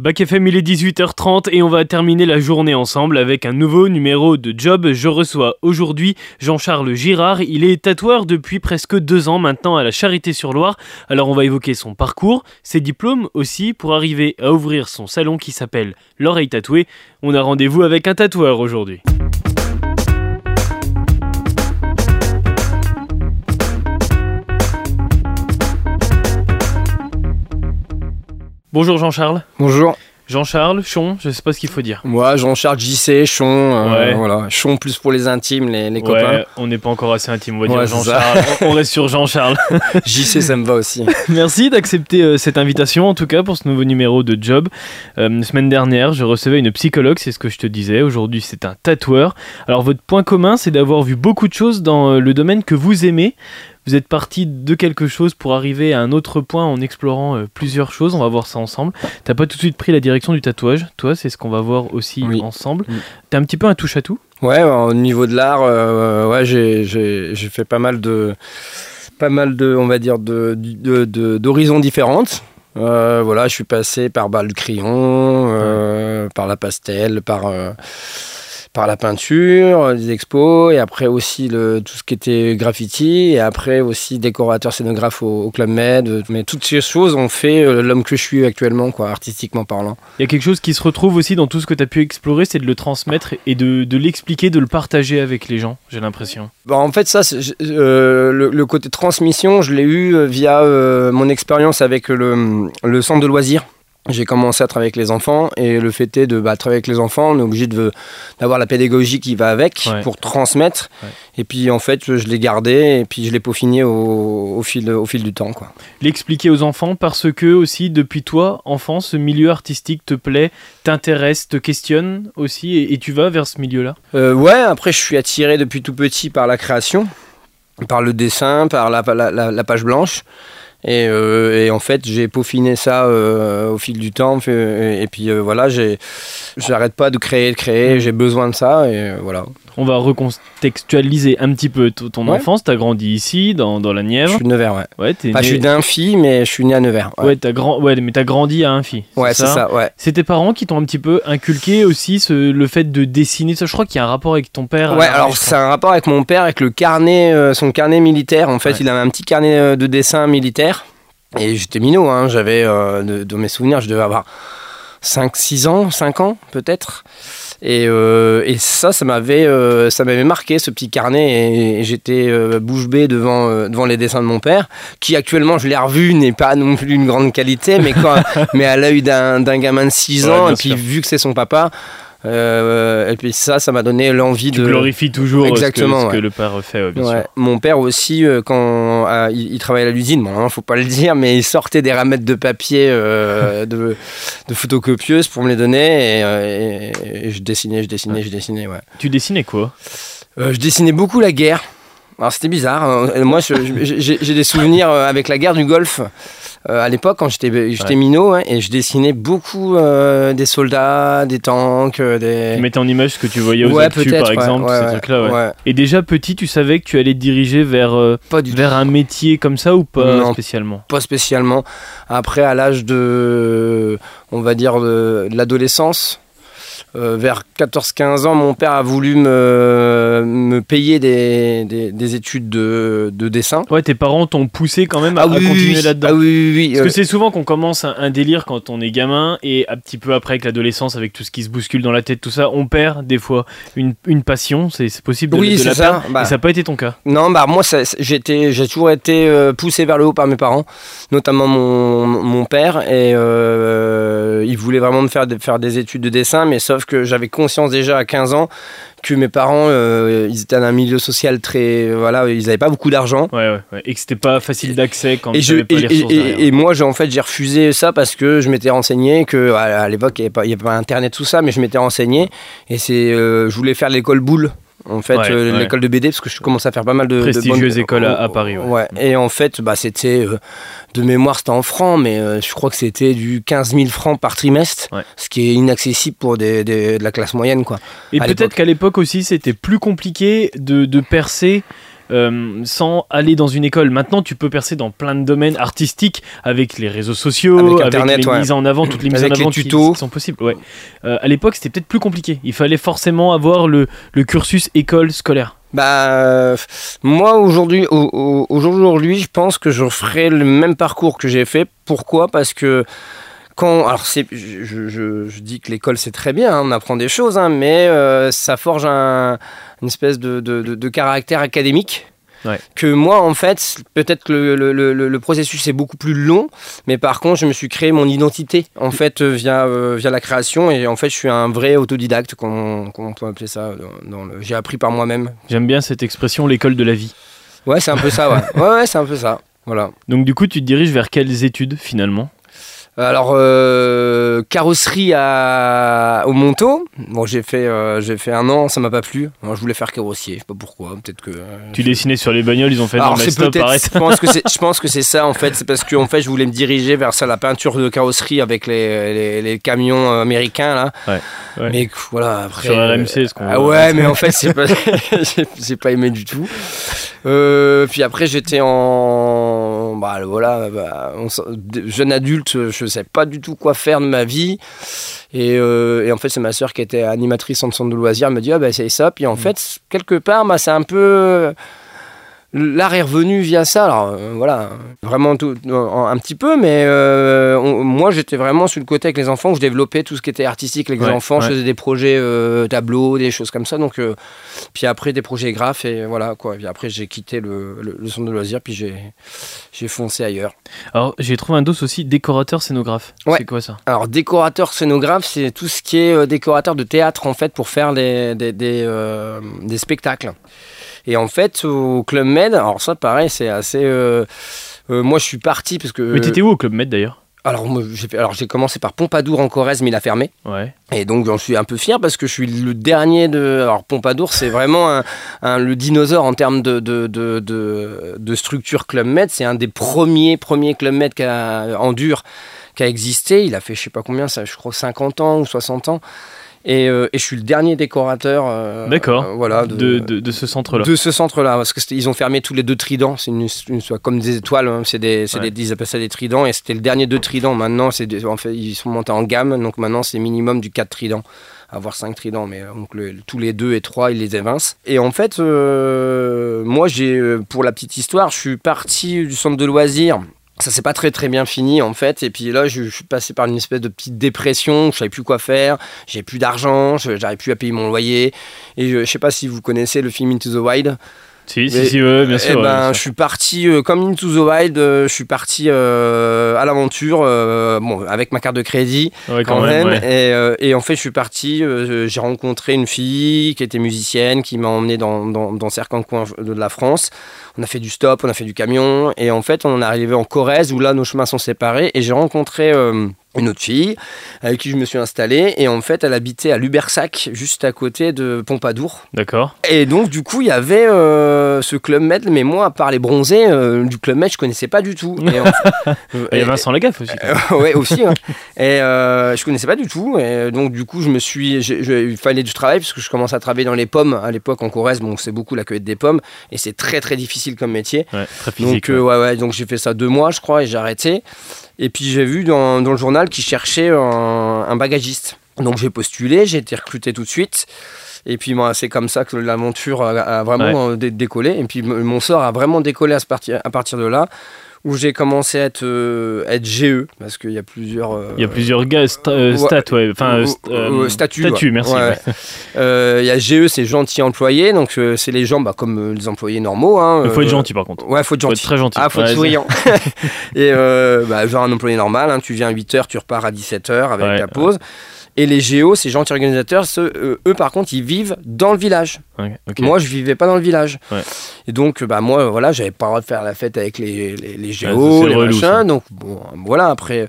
Bac FM, il est 18h30 et on va terminer la journée ensemble avec un nouveau numéro de Job. Je reçois aujourd'hui Jean-Charles Girard. Il est tatoueur depuis presque deux ans maintenant à la Charité-sur-Loire. Alors on va évoquer son parcours, ses diplômes aussi pour arriver à ouvrir son salon qui s'appelle L'oreille tatouée. On a rendez-vous avec un tatoueur aujourd'hui. Bonjour Jean-Charles. Bonjour. Jean-Charles, Chon, je sais pas ce qu'il faut dire. Moi, Jean-Charles JC, Chon, euh, Ouais. voilà. Chon plus pour les intimes, les, les Ouais, copains. on n'est pas encore assez intime, on va dire Jean-Charles. on reste sur Jean-Charles. JC, ça me va aussi. Merci d'accepter euh, cette invitation, en tout cas pour ce nouveau numéro de Job. Euh, semaine dernière, je recevais une psychologue, c'est ce que je te disais. Aujourd'hui, c'est un tatoueur. Alors, votre point commun, c'est d'avoir vu beaucoup de choses dans euh, le domaine que vous aimez. Vous êtes parti de quelque chose pour arriver à un autre point en explorant euh, plusieurs choses. On va voir ça ensemble. T'as pas tout de suite pris la direction du tatouage. Toi, c'est ce qu'on va voir aussi Oui. ensemble. Mm. T'es un petit peu un touche à tout. Ouais, au niveau de l'art, euh, ouais, j'ai- fait pas mal de, pas mal de, on va dire, de, d'horizons différentes. Euh, voilà, je suis passé par bah, le crayon, euh, par la pastel, par, par la peinture, les expos, et après aussi le, tout ce qui était graffiti, et après aussi décorateur scénographe au, au Club Med. Mais toutes ces choses ont fait euh, l'homme que je suis actuellement, quoi, artistiquement parlant. Il y a quelque chose qui se retrouve aussi dans tout ce que tu as pu explorer, c'est de le transmettre et de, de l'expliquer, de le partager avec les gens, j'ai l'impression. Bah, en fait, ça, euh, le, le côté transmission, je l'ai eu euh, via euh, mon expérience avec le, le centre de loisirs. J'ai commencé à travailler avec les enfants et le fait est de bah, travailler avec les enfants, on est obligé de- d'avoir la pédagogie qui va avec Ouais. pour transmettre. Ouais. Et puis en fait, je l'ai gardé et puis je l'ai peaufiné au, au fil, au fil du temps. Quoi. L'expliquer aux enfants parce que aussi, depuis toi, enfant, ce milieu artistique te plaît, t'intéresse, te questionne aussi et, et tu vas vers ce milieu-là? Euh, ouais, après, je suis attiré depuis tout petit par la création, par le dessin, par la, la- la- la page blanche. Et, euh, et en fait, j'ai peaufiné ça euh, au fil du temps. Et, puis euh, voilà, j'arrête pas de créer, de créer. J'ai besoin de ça. Et euh, voilà. On va recontextualiser un petit peu ton Ouais. enfance. T'as grandi ici, dans, dans la Je Nièvre. suis de Nevers, ouais. Ouais, Enfin, je suis d'un fille, mais je suis né à Nevers. Ouais, Ouais, grand... ouais, mais t'as grandi à Infi. Ouais, c'est ça, ouais. C'est tes parents qui t'ont un petit peu inculqué aussi ce- le fait de dessiner. Ça, je crois qu'il y a un rapport avec ton père. Ouais, euh, alors je c'est un rapport avec mon père, avec le carnet, euh, son carnet militaire. En fait, il avait un petit carnet euh, de dessin militaire. Et j'étais minot, hein, j'avais, euh, de, de mes souvenirs, je devais avoir 5-6 ans, 5 ans peut-être. Et, euh, et ça, ça m'avait, euh, ça m'avait marqué ce petit carnet. Et, et j'étais euh, bouche bée devant, devant les dessins de mon père, qui actuellement, je l'ai revu, n'est pas non plus d'une grande qualité, mais, quand, mais à l'œil d'un, d'un gamin de 6 Ouais, ans, et puis sûr. vu que c'est son papa, euh, et puis ça, ça m'a donné l'envie Tu de. glorifies toujours ce que- Exactement, ce que, le père fait, bien Ouais. sûr. Mon père aussi, euh, quand euh, il, il travaillait à l'usine, bon, hein, faut pas le dire, mais il sortait des ramettes de papier euh, de, de photocopieuse pour me les donner et, et- et je dessinais, je dessinais, je dessinais. Ouais. Tu dessinais quoi? Euh, je dessinais beaucoup la guerre. Alors c'était bizarre. hein. Moi, j'ai des souvenirs avec la guerre du Golfe. Euh, à l'époque, quand j'étais j'étais Ouais. minot, hein, et je dessinais beaucoup euh, des soldats, des tanks, euh, des. Tu mettais en image ce que tu voyais aux ouais, actus, par exemple, ces trucs-là. Et déjà petit, tu savais que tu allais te diriger vers, Pas du tout. vers un métier comme ça ou pas Non. spécialement? Pas spécialement. Après, à l'âge de, on va dire, de, de l'adolescence, euh, vers 14-15 ans, mon père a voulu me, me payer des, des- des études de, de dessin. Ouais, tes parents t'ont poussé quand même à, à continuer oui. là-dedans. Ah oui, oui, oui. Parce que c'est souvent qu'on commence un, un délire quand on est gamin et un petit peu après avec l'adolescence, avec tout ce qui se bouscule dans la tête, tout ça, on perd des fois une, une passion. C'est c'est possible de, oui, de c'est la ça. perdre. Bah, Et ça n'a pas été ton cas. Non, bah moi, j'ai toujours été euh, poussé vers le haut par mes parents, notamment mon, mon père, et euh, il voulait vraiment me faire, faire des études de dessin, mais sauf que j'avais conscience déjà à 15 ans que mes parents, euh, ils étaient dans un milieu social très, voilà, ils n'avaient pas beaucoup d'argent. Ouais, ouais, ouais. Et que c'était pas facile d'accès quand Et, je, pas et, les ressources et- et moi, j'ai en fait, j'ai refusé ça parce que je m'étais renseigné que à, l'époque, il n'y avait pas Internet, tout ça, mais je m'étais renseigné et c'est, euh, je voulais faire l'école boule. En fait, Ouais, euh, ouais. l'école de BD, parce que je commence à faire pas mal de. de Prestigieuse bonnes- école à- à Paris, ouais. Et en fait, bah, c'était. euh, de mémoire, c'était en francs, mais euh, je crois que c'était du 15 000 francs par trimestre, ce qui est inaccessible pour des, des- de la classe moyenne, quoi. Et peut-être qu'à l'époque aussi, c'était plus compliqué de, de percer euh, sans aller dans une école. Maintenant, tu peux percer dans plein de domaines artistiques avec les réseaux sociaux, Avec avec, Internet, les ouais. mises en avant, toutes les mises Avec en les avant tutos. qui sont possibles. Ouais. Euh, à l'époque, c'était peut-être plus compliqué. Il fallait forcément avoir le, le cursus école scolaire. Bah, euh, moi aujourd'hui, au- au- aujourd'hui, je pense que je ferai le même parcours que j'ai fait. Pourquoi? Parce que quand, alors je, je- je dis que l'école c'est très bien, hein, on apprend des choses, hein, mais euh, ça forge un, une espèce de, de- de- de caractère académique. Ouais. Que moi, en fait, peut-être que le, le- le- le processus est beaucoup plus long, mais par contre, je me suis créé mon identité, en fait, via, euh, via la création, et en fait, je suis un vrai autodidacte, comme on, peut appeler ça. J'ai appris par moi-même. J'aime bien cette expression, l'école de la vie. Ouais, c'est un peu ça, ouais. Ouais, ouais, c'est un peu ça. Voilà. Donc du coup, tu te diriges vers quelles études finalement? Alors, euh, carrosserie à, au Monto. Bon, j'ai fait, euh, j'ai fait un an, ça m'a pas plu. Alors, je voulais faire carrossier, je sais pas pourquoi. Peut-être que. euh, Tu dessinais sur les bagnoles, ils ont fait non Alors, mais stop, peut-être. arrête. Je pense que c'est, je pense que c'est ça en fait. C'est parce que en fait, je voulais me diriger vers ça, la peinture de carrosserie avec les, les, les camions américains là. Ouais, ouais. Mais voilà, après. Sur RMC, ce qu'on Ah ouais, mais en fait, c'est pas, j'ai, j'ai pas aimé du tout. Puis après, j'étais en, bah voilà, bah, on jeune adulte, je sais pas du tout quoi faire de ma vie. Et, euh, et en fait, c'est ma sœur qui était animatrice en centre de loisirs, elle me dit, ah bah c'est ça. Puis en fait, quelque part, bah, c'est un peu. L'art est revenu via ça, alors euh, voilà, vraiment tout, un petit peu, mais euh, on- moi j'étais vraiment sur le côté avec les enfants, où je développais tout ce qui était artistique avec les Ouais, enfants, je faisais des projets euh, tableaux, des choses comme ça, donc puis après des projets graphes et voilà quoi. Puis après j'ai quitté le, le, le centre de loisirs, puis j'ai j'ai foncé ailleurs. Alors j'ai trouvé un dos aussi décorateur scénographe. Ouais. C'est quoi ça? Alors décorateur scénographe, c'est tout ce qui est décorateur de théâtre en fait pour faire des, des, des, des spectacles. Et en fait au Club Med, alors ça pareil c'est assez... euh, euh, moi je suis parti parce que... Mais t'étais où au Club Med d'ailleurs? Alors j'ai alors j'ai commencé par Pompadour en Corrèze mais il a fermé. Ouais. Et donc j'en suis un peu fier parce que je suis le dernier de... Alors Pompadour c'est vraiment un, un- le dinosaure en termes de, de, de, de, de structure Club Med. C'est un des premiers, premiers Club Med qui a, en dur qui a existé. Il a fait je sais pas combien, ça, je crois 50 ans ou 60 ans. Et, euh, et je suis le dernier décorateur euh, D'accord. euh, voilà, De, de, de ce centre-là. de ce centre-là, parce que c'était- ils ont fermé tous les deux tridents. C'est une, une- soit comme des étoiles, hein, c'est des, Ouais. des- ils appellent ça des tridents, et c'était le dernier deux tridents. Maintenant, c'est en fait, ils sont montés en gamme, donc maintenant c'est minimum du 4 tridents, avoir 5 tridents, mais donc le- tous les deux et trois, ils les évincent. Et en fait, euh, moi, j'ai, pour la petite histoire, je suis parti du centre de loisirs. Ça s'est pas très très bien fini en fait. Et puis là je, suis passé par une espèce de petite dépression, je savais plus quoi faire, j'ai plus d'argent, j'arrive plus à payer mon loyer. Et je, je sais pas si vous connaissez le film Into the Wild. Si, Mais- si, si, ouais, bien Eh sûr. ben, je suis parti euh, comme Into the Wild, euh, je suis parti euh, à l'aventure, bon, avec ma carte de crédit Ouais, quand, même. Et, et en fait, je suis parti, j'ai rencontré une fille qui était musicienne, qui m'a emmené dans, dans, dans certains coins de la France. On a fait du stop, on a fait du camion, et en fait, on est arrivé en Corrèze où là, nos chemins sont séparés, et j'ai rencontré. Une autre fille avec qui je me suis installé et en fait elle habitait à Lubersac juste à côté de Pompadour D'accord. et donc, du coup, il y avait euh, ce Club Med, mais moi, à part les bronzés, euh, du Club Med, je connaissais pas du tout. Et en- Il y a Vincent Lagaffe aussi. Euh, ouais, aussi. hein. Et euh, je connaissais pas du tout. Et donc, du coup, je me suis. il fallait du travail, parce que je commence à travailler dans les pommes. À l'époque, en Corrèze, bon, c'est beaucoup la cueillette des pommes. Et c'est très, très difficile comme métier. Ouais, très physique. Donc, ouais. ouais, ouais, donc j'ai fait ça deux mois, je crois, et j'ai arrêté. Et puis j'ai vu dans, dans le journal qu'ils cherchaient un, un bagagiste. Donc j'ai postulé, j'ai été recruté tout de suite. Et puis moi, c'est comme ça que l'aventure a, a vraiment euh, dé- décollé. Et puis mon sort a vraiment décollé à, ce parti- à partir de là, où j'ai commencé à être, euh, être GE, parce qu'il y a plusieurs... euh, Il y a plusieurs gars, sta- euh, ouais. Enfin, st- statut, statut, ouais. merci. Ouais. Il y a GE, c'est gentil employé, donc euh, c'est les gens bah, comme euh, les employés normaux. Hein, Il faut être gentil par contre. Ouais, faut être Faut gentil. être très gentil. Ah, faut être souriant. et bah, genre un employé normal, hein, tu viens à 8h, tu repars à 17h avec ta pause. Et les géos, ces gentils organisateurs, ceux, euh, eux par contre, ils vivent dans le village. Moi, je vivais pas dans le village. Ouais. Et donc, bah, moi, voilà, j'avais pas le droit de faire la fête avec les, les, les ça, géos, les relou, machins. ça. Donc, bon, voilà, après.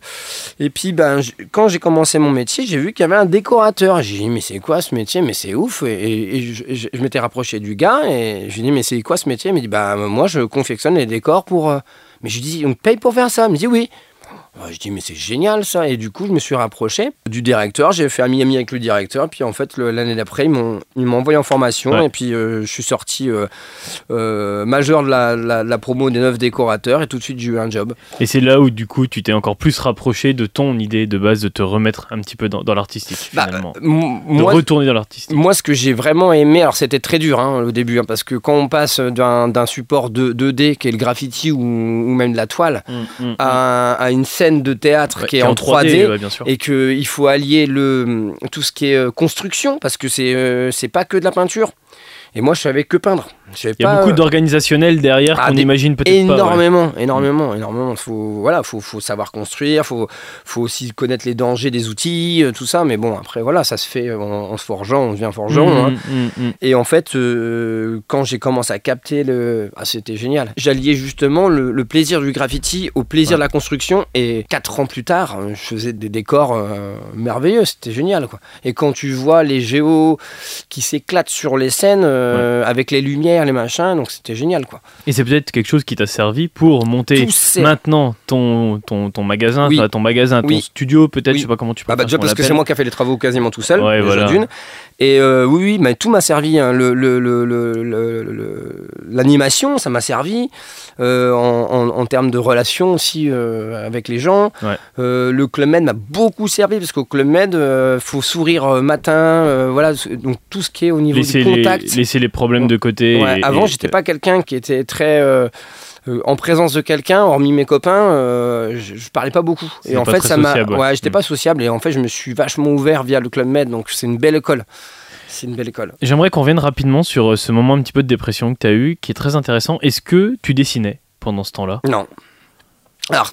Et puis, ben, quand j'ai commencé mon métier, j'ai vu qu'il y avait un décorateur. J'ai dit, mais c'est quoi ce métier? Mais c'est ouf. Et, et- et je, je- je m'étais rapproché du gars et je lui ai dit, mais c'est quoi ce métier? Il m'a dit, bah, moi, je confectionne les décors pour. euh, Mais je lui ai dit, on paye pour faire ça? Il me dit, oui. Je dis mais c'est génial ça. Et du coup je me suis rapproché du directeur, j'ai fait ami ami avec le directeur. Puis en fait l'année d'après ils m'ont envoyé en formation. Et puis euh, je suis sorti euh, euh, majeur de la, la, promo des neuf décorateurs. Et tout de suite j'ai eu un job. Et c'est là où du coup tu t'es encore plus rapproché de ton idée de base de te remettre un petit peu dans, dans l'artistique bah, finalement, de retourner dans l'artistique. Moi ce que j'ai vraiment aimé, alors c'était très dur hein, au début hein, parce que quand on passe d'un support 2, d qui est le graffiti ou, ou même de la toile mmh, mmh, à, mmh. à une scène de théâtre qui est en 3D, et qu'il faut allier le, tout ce qui est euh, construction parce que c'est euh, c'est pas que de la peinture. Et moi, je savais que peindre. Il y a beaucoup d'organisationnel derrière ah, qu'on imagine peut-être pas. Énormément, énormément, énormément. Faut, voilà, faut, faut savoir construire, faut, faut aussi connaître les dangers des outils, euh, tout ça. Mais bon, après, voilà, ça se fait en, se forgeant, on devient forgeant. Mmh, hein. mmh, mmh, Et en fait, euh, quand j'ai commencé à capter le. Ah, c'était génial. J'alliais justement le, plaisir du graffiti au plaisir de la construction. Et quatre ans plus tard, je faisais des décors euh, merveilleux. C'était génial, quoi. Et quand tu vois les géos qui s'éclatent sur les scènes avec les lumières, les machins, donc c'était génial quoi. Et c'est peut-être quelque chose qui t'a servi pour monter maintenant ton, ton, ton magasin, ton magasin, ton studio peut-être, je sais pas comment tu peux ah bah déjà parce que c'est moi qui a fait les travaux quasiment tout seul, ouais, voilà. d'une. Et euh, oui, oui, mais tout m'a servi. Hein. Le, l'animation, ça m'a servi. Euh, en, en, termes de relations aussi euh, avec les gens. le Club Med m'a beaucoup servi parce qu'au Club Med, il faut sourire matin. voilà, donc tout ce qui est au niveau du contact. laisser les problèmes de côté. avant, j'étais pas quelqu'un qui était très. En présence de quelqu'un, hormis mes copains, je, je, parlais pas beaucoup. Et en fait, ça m'a. Ouais, j'étais mm. pas sociable et en fait, je me suis vachement ouvert via le Club Med, donc c'est une belle école. C'est une belle école. J'aimerais qu'on revienne rapidement sur euh, ce moment un petit peu de dépression que tu as eu, qui est très intéressant. Est-ce que tu dessinais pendant ce temps-là? Non. Alors,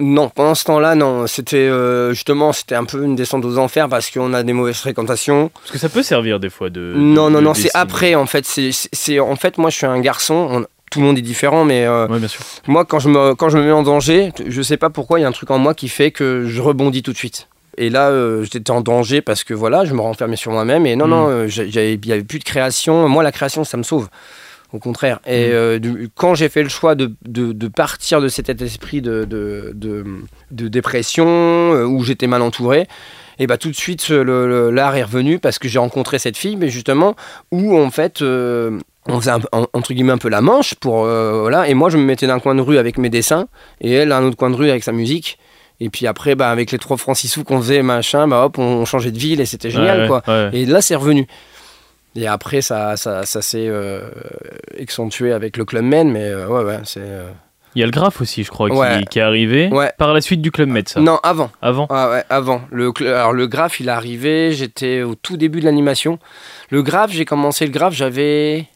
non, pendant ce temps-là, non. C'était euh, justement, c'était un peu une descente aux enfers parce qu'on a des mauvaises fréquentations. Parce que ça peut servir des fois de. Non, non, non, c'est après en fait. C'est en fait, moi, je suis un garçon. Tout le monde est différent, mais euh, bien sûr. moi, quand je me quand je me mets en danger, je sais pas pourquoi, il y a un truc en moi qui fait que je rebondis tout de suite. Et là, euh, j'étais en danger parce que voilà, je me renfermais sur moi-même. Et non, non, mm. euh, il n'y avait plus de création. Moi, la création, ça me sauve. Au contraire. Et mm. euh, quand j'ai fait le choix de, de, partir de cet esprit de, de, de dépression, où j'étais mal entouré, et bah tout de suite, l'art est revenu parce que j'ai rencontré cette fille, mais justement, où en fait on faisait entre guillemets un peu la manche pour voilà et moi je me mettais d'un coin de rue avec mes dessins et elle un autre coin de rue avec sa musique et puis après, bah, avec les trois francs 6 sous qu'on faisait, machin, bah, hop, on changeait de ville et c'était génial, quoi. Et là, c'est revenu. Et après, ça, ça, ça s'est euh, accentué avec le Club Med, mais euh, ouais, ouais, c'est. Euh, Il y a le graphe aussi, je crois, qui, est arrivé par la suite du Club Med, ça Non, avant. Avant ah, ouais, avant. Le, alors, le graphe, il est arrivé, j'étais au tout début de l'animation. Le graphe, j'ai commencé le graphe, j'avais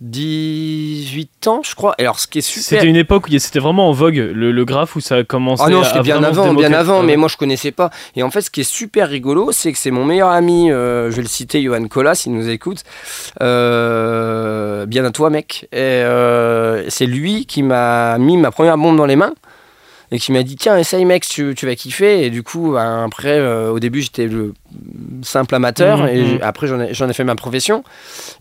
18 ans, je crois. Alors, ce qui est super. C'était une époque où c'était vraiment en vogue, le, le graphe où ça a commencé. Ah non, c'était bien avant, bien avant, mais moi je connaissais pas. Et en fait, ce qui est super rigolo, c'est que c'est mon meilleur ami, euh, je vais le citer, Johan Colas, s'il nous écoute. Euh, bien à toi, mec. Et euh, c'est lui qui m'a mis ma première bombe dans les mains et qui m'a dit tiens essaye mec tu, tu vas kiffer. Et du coup ben, après euh, au début j'étais le simple amateur mhm, et mhm. après j'en ai, fait ma profession.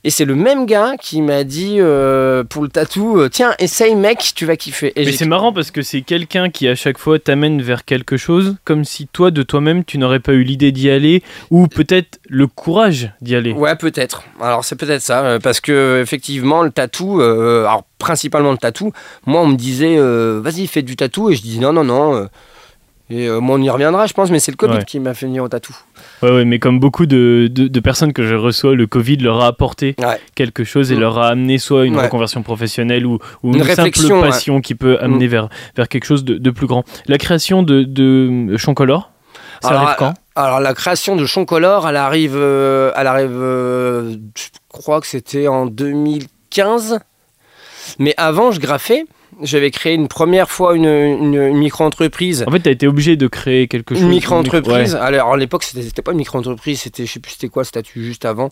Et c'est le même gars qui m'a dit euh, pour le tatou euh, tiens essaye mec tu vas kiffer. Et mais c'est marrant parce que c'est quelqu'un qui à chaque fois t'amène vers quelque chose comme si toi de toi-même tu n'aurais pas eu l'idée d'y aller ou peut-être le courage d'y aller. Ouais peut-être. Alors c'est peut-être ça parce que effectivement le tatou alors principalement le tatou. Moi, on me disait, euh, vas-y, fais du tatou. Et je dis, non, non, non. Euh, et euh, moi, on y reviendra, je pense, mais c'est le Covid qui m'a fait venir au tatou. Ouais, ouais, mais comme beaucoup de, de, personnes que je reçois, le Covid leur a apporté quelque chose et mm. leur a amené soit une reconversion professionnelle ou, ou une, simple passion qui peut amener mm. vers, vers quelque chose de, de, plus grand. La création de, de Choncolor, ça arrive quand? alors la création de Choncolor, elle arrive, elle arrive, je crois que c'était en 2015. Mais avant, je graffais. J'avais créé une première fois une, micro-entreprise. En fait, tu as été obligé de créer quelque chose. Une micro-entreprise. Alors, à l'époque, c'était pas une micro-entreprise, c'était, je sais plus c'était quoi le statut juste avant.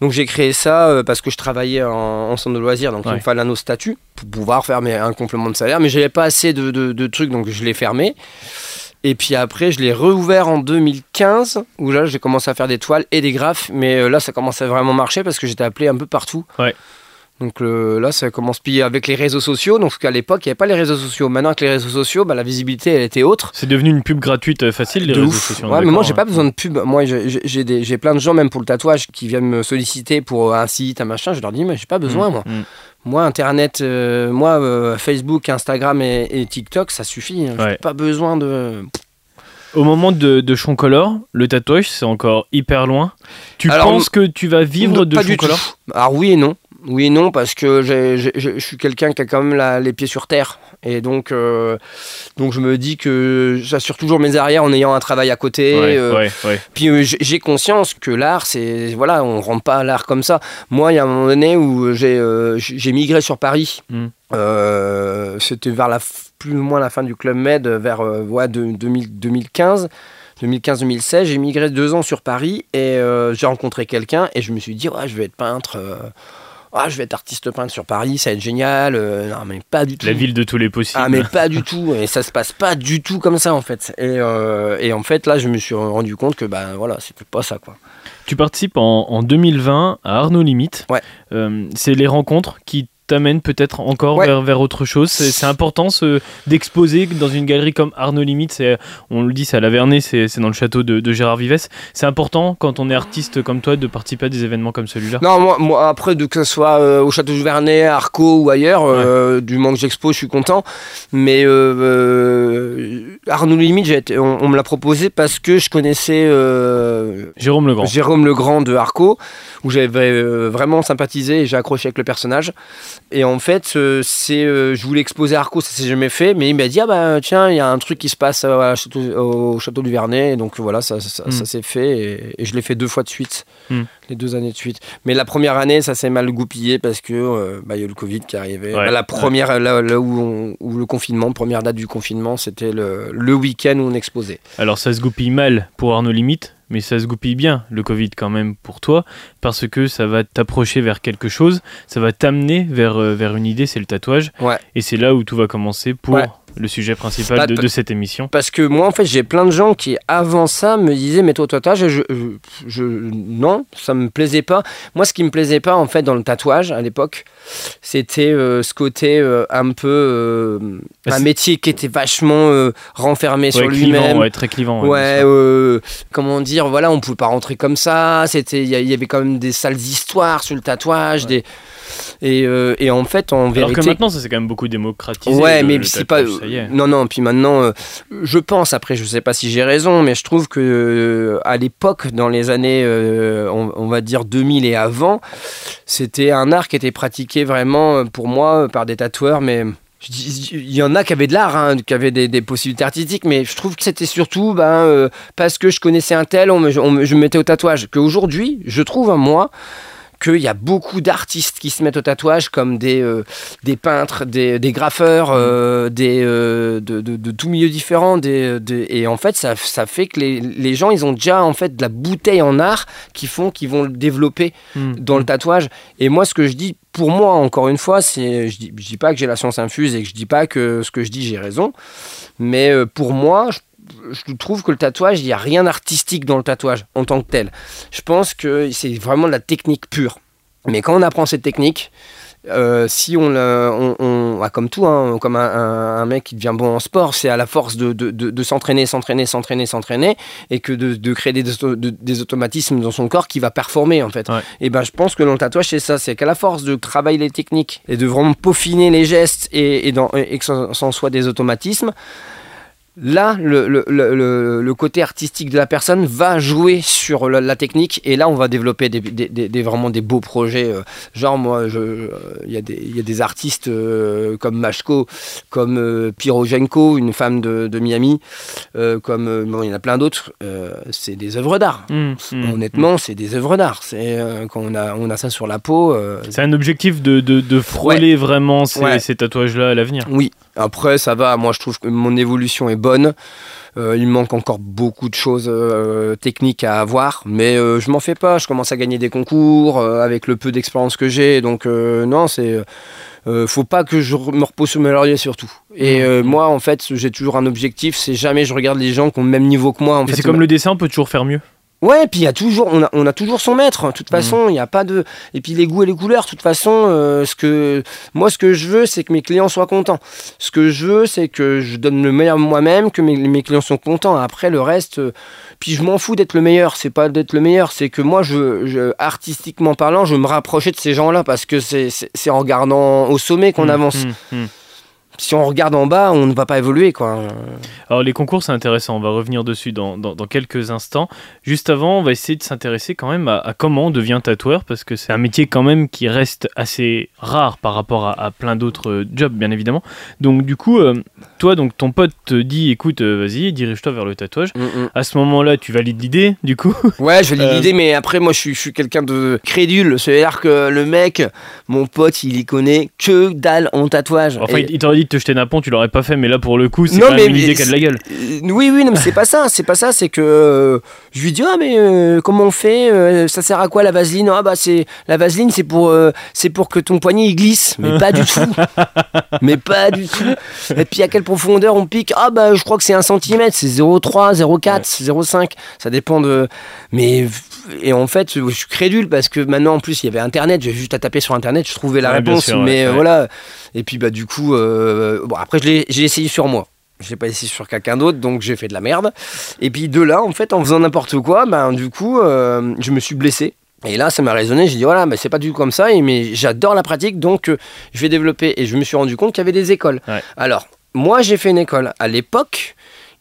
Donc j'ai créé ça euh, parce que je travaillais en, centre de loisirs, donc il me fallait un autre statut pour pouvoir faire un complément de salaire, mais j'avais pas assez de, de, trucs, donc je l'ai fermé. Et puis après, je l'ai rouvert en 2015, où là j'ai commencé à faire des toiles et des graphes, mais euh, là ça commençait à vraiment marcher parce que j'étais appelé un peu partout. Ouais. Donc là, ça commence puis avec les réseaux sociaux. Donc à l'époque, il n'y avait pas les réseaux sociaux. Maintenant, avec les réseaux sociaux, bah, la visibilité, elle était autre. C'est devenu une pub gratuite euh, facile, les de réseaux ouf. sociaux. Ouais, mais moi, j'ai pas besoin de pub. Moi, j'ai- plein de gens, même pour le tatouage, qui viennent me solliciter pour un site, un machin. Je leur dis, mais j'ai pas besoin, moi. Mm, mm. Moi, Internet, euh, moi, euh, Facebook, Instagram et, et TikTok, ça suffit. hein. Ouais. J'ai pas besoin de. Au moment de, de Choncolor, le tatouage, c'est encore hyper loin. Tu Alors, penses que tu vas vivre de tout. Choncolor Alors oui et non. Oui et non, parce que je suis quelqu'un qui a quand même la- les pieds sur terre. Et donc, euh, donc je me dis que j'assure toujours mes arrières en ayant un travail à côté. Ouais, euh, ouais, ouais. Puis euh, j'ai conscience que l'art, c'est. Voilà, on rentre pas à l'art comme ça. Moi, il y a un moment donné où j'ai migré sur Paris. Mm. C'était vers la, plus ou moins la fin du Club Med, vers euh, ouais, de, 2000 2015. 2015-2016, j'ai migré deux ans sur Paris et j'ai rencontré quelqu'un et je me suis dit, ouais, je vais être peintre. Ah, je vais être artiste peintre sur Paris, ça va être génial. euh, non, mais pas du tout. La ville de tous les possibles. Ah mais pas du tout et ça se passe pas du tout comme ça en fait et, euh, et en fait là je me suis rendu compte que ben voilà c'était pas ça quoi Tu participes en, en 2020 à Arnaud Limite. Ouais. Euh, c'est les rencontres qui t'amènent peut-être encore Ouais. vers, vers autre chose. C'est important ce- d'exposer dans une galerie comme Arnaud Limite. c'est- On le dit, c'est à la Vernay, c'est c'est dans le château de, de Gérard Vives. C'est important quand on est artiste comme toi de participer à des événements comme celui-là. non moi, moi après de que ce soit euh, au château de Vernet à Arco ou ailleurs euh, du moment que j'expose je suis content mais euh, euh, Arnaud Limite j'ai été- on, on me l'a proposé parce que je connaissais euh, Jérôme Legrand. Jérôme Legrand de Arco, où j'avais euh, vraiment sympathisé et j'ai accroché avec le personnage. Et en fait, euh, c'est, euh, je voulais exposer Arco, ça s'est jamais fait, mais il m'a dit ah bah tiens, il y a un truc qui se passe euh, château- au château du Vernet, et donc voilà, ça, ça, Mm. ça s'est fait et, et je l'ai fait deux fois de suite, Mm. Les deux années de suite. Mais la première année, ça s'est mal goupillé parce que euh, bah, il y a eu le Covid qui arrivait. Ouais. Bah, la première, là, là où, on- où le confinement, première date du confinement, c'était le, le week-end où on exposait. Alors ça se goupille mal pour Arnaud Limite, mais ça se goupille bien, le Covid quand même pour toi, parce que ça va t'approcher vers quelque chose, ça va t'amener vers, euh, vers une idée, c'est le tatouage, Ouais. et c'est là où tout va commencer pour Ouais. Le sujet principal Bah, de, cette émission. Parce que moi, en fait, j'ai plein de gens qui, avant ça, me disaient, mais toi, au tatouage, je, je, je- non, ça me plaisait pas. Moi, ce qui me plaisait pas, en fait, dans le tatouage, à l'époque, c'était euh, ce côté euh, un peu. euh, un c'est- métier qui était vachement renfermé sur Ouais, lui-même. ouais, très clivant. ouais, comment dire, voilà, on pouvait pas rentrer comme ça. C'était, il y, avait quand même des sales histoires sur le tatouage, des et, et en fait, en Alors vérité, que maintenant, ça s'est quand même beaucoup démocratisé. Ouais, le- mais c'est pas. tatouage, ça y est. Non, non. Puis maintenant, je pense. Après, je sais pas si j'ai raison, mais je trouve que à l'époque, dans les années, on, on va dire 2000 et avant, c'était un art qui était pratiqué vraiment, euh, pour moi, euh, par des tatoueurs, mais. Il y en a qui avaient de l'art, hein, qui avaient des, possibilités artistiques, mais je trouve que c'était surtout ben, euh, parce que je connaissais un tel, on me- je me mettais au tatouage. Qu'aujourd'hui, je trouve, hein, moi, qu'il y a beaucoup d'artistes qui se mettent au tatouage, comme des, euh, des peintres, des, des graffeurs, euh, des, euh, de, de, de tout milieu. Des, des- et en fait, ça, ça fait que les, les gens, ils ont déjà en fait de la bouteille en art qui font qu'ils vont le développer Hmm. dans le tatouage. Et moi, ce que je dis, pour moi, encore une fois, c'est, je dis, je dis pas que j'ai la science infuse et que je dis pas que ce que je dis, j'ai raison. Mais pour moi, je, je trouve que le tatouage, il n'y a rien d'artistique dans le tatouage en tant que tel. Je pense que c'est vraiment de la technique pure. Mais quand on apprend cette technique, euh, si on, le- on, on- ah, comme tout, hein, comme un, un- un mec qui devient bon en sport, c'est à la force de, de- de- de s'entraîner, s'entraîner, s'entraîner, s'entraîner, et que de, créer des, auto- de- des automatismes dans son corps qui va performer en fait. Ouais. Et ben je pense que dans le tatouage c'est ça, c'est qu'à la force de travailler les techniques et de vraiment peaufiner les gestes et, et, dans- et que ça s'en soit des automatismes, Là, le, le- le- le- le côté artistique de la personne va jouer sur la, la technique et là, on va développer des, des- des- des- vraiment des beaux projets. euh, genre, moi, je- euh, il y, a des- il y a des artistes euh, comme Mashko, comme euh, une femme de, de Miami, comme bon, il y en a plein d'autres. c'est des œuvres d'art. Hmm, hmm, Honnêtement, c'est des œuvres d'art. C'est quand on a, on a ça sur la peau. C'est un objectif de, de, de frôler vraiment ces, Ouais. ces tatouages-là à l'avenir. Oui, après ça va, moi je trouve que mon évolution est bonne. Euh, il me manque encore beaucoup de choses euh, techniques à avoir, mais euh, je m'en fais pas. Je commence à gagner des concours avec le peu d'expérience que j'ai, donc non, c'est faut pas que je me repose sur mes lauriers surtout. Et euh, moi, en fait, j'ai toujours un objectif, c'est jamais je regarde les gens qui ont le même niveau que moi. En c'est comme le dessin, on peut toujours faire mieux. Ouais, puis il y a toujours, on a, on a toujours son maître. De toute façon, il n'y a pas de. Et puis les goûts et les couleurs. De toute façon, euh, ce que moi, ce que je veux, c'est que mes clients soient contents. Ce que je veux, c'est que je donne le meilleur moi-même, que mes, mes clients sont contents. Après, le reste, euh, puis je m'en fous d'être le meilleur. C'est pas d'être le meilleur, c'est que moi, je, je- artistiquement parlant, je me rapprocher de ces gens-là parce que c'est en regardant au sommet qu'on Mmh, avance. mmh. Si on regarde en bas, on ne va pas évoluer, quoi. Alors les concours c'est intéressant, on va revenir dessus dans, dans- dans quelques instants. Juste avant, on va essayer de s'intéresser quand même à, à comment on devient tatoueur, parce que c'est un métier quand même qui reste assez rare par rapport à, à plein d'autres euh, jobs bien évidemment. Donc du coup, euh, toi donc ton pote te dit écoute euh, vas-y dirige-toi vers le tatouage. Mm, mm. À ce moment-là tu valides l'idée du coup? Ouais, je valide Euh, l'idée, mais après, moi, je suis, je suis quelqu'un de crédule. C'est-à-dire que le mec, mon pote, il y connaît que dalle en tatouage. Enfin Et- il, il t'aurait dit te jeter d'un pont, tu l'aurais pas fait, mais là pour le coup c'est quand même mais- une idée qui a de la gueule. Euh, oui, oui, non, mais c'est pas ça. C'est pas ça. C'est que euh, je lui dis ah mais euh, comment on fait Euh, Ça sert à quoi la vaseline? Ah bah c'est la vaseline, c'est pour c'est pour que ton poignet il glisse. Mais pas du tout. mais pas du tout. Et puis à quelle profondeur on pique? Ah bah je crois que c'est 1 cm, c'est 0,3, 0,4, 0,5. Ça dépend de. Mais et en fait, je suis crédule parce que maintenant en plus il y avait Internet. J'ai juste à taper sur Internet, je trouvais la Ouais, réponse. sûr, ouais, mais ouais. voilà. Et puis bah du coup, euh, bon après j'ai essayé sur moi. Je l'ai pas essayé sur quelqu'un d'autre, donc j'ai fait de la merde. Et puis de là, en fait, en faisant n'importe quoi, ben du coup, euh, je me suis blessé. Et là, ça m'a résonné. J'ai dit voilà, mais c'est pas du tout comme ça. Mais j'adore la pratique, donc euh, je vais développer. Et je me suis rendu compte qu'il y avait des écoles. Ouais. Alors, moi, j'ai fait une école. À l'époque,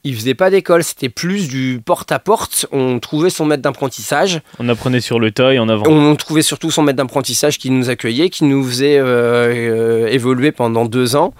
il faisait pas d'école. C'était plus du porte à porte. On trouvait son maître d'apprentissage. On apprenait sur le tas et en avant. On trouvait surtout son maître d'apprentissage qui nous accueillait, qui nous faisait euh, euh, évoluer pendant deux ans,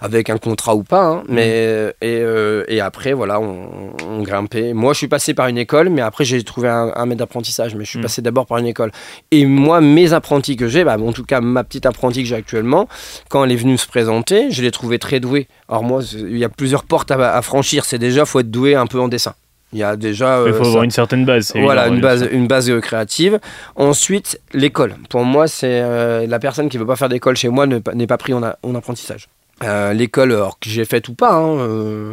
avec un contrat ou pas. hein. mais, et, euh, et après, voilà, on, on grimpait. Moi, je suis passé par une école, mais après, j'ai trouvé un, un maître d'apprentissage. Mais je suis Mm. passé d'abord par une école. Et moi, mes apprentis que j'ai, bah, en tout cas, ma petite apprentie que j'ai actuellement, quand elle est venue se présenter, je l'ai trouvée très douée. Alors, moi, il y a plusieurs portes à, à franchir. C'est déjà, faut être doué un peu en dessin. Il y a déjà. Il euh, faut ça. avoir une certaine base. c'est Voilà, une base, une base euh, créative. Ensuite, l'école. Pour moi, c'est euh, la personne qui veut pas faire d'école chez moi n'est pas pris en, a- en apprentissage. Euh, l'école, alors que j'ai faite ou pas, hein, euh,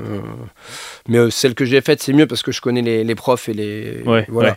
mais euh, celle que j'ai faite, c'est mieux parce que je connais les, les profs et les. Ouais, voilà. ouais.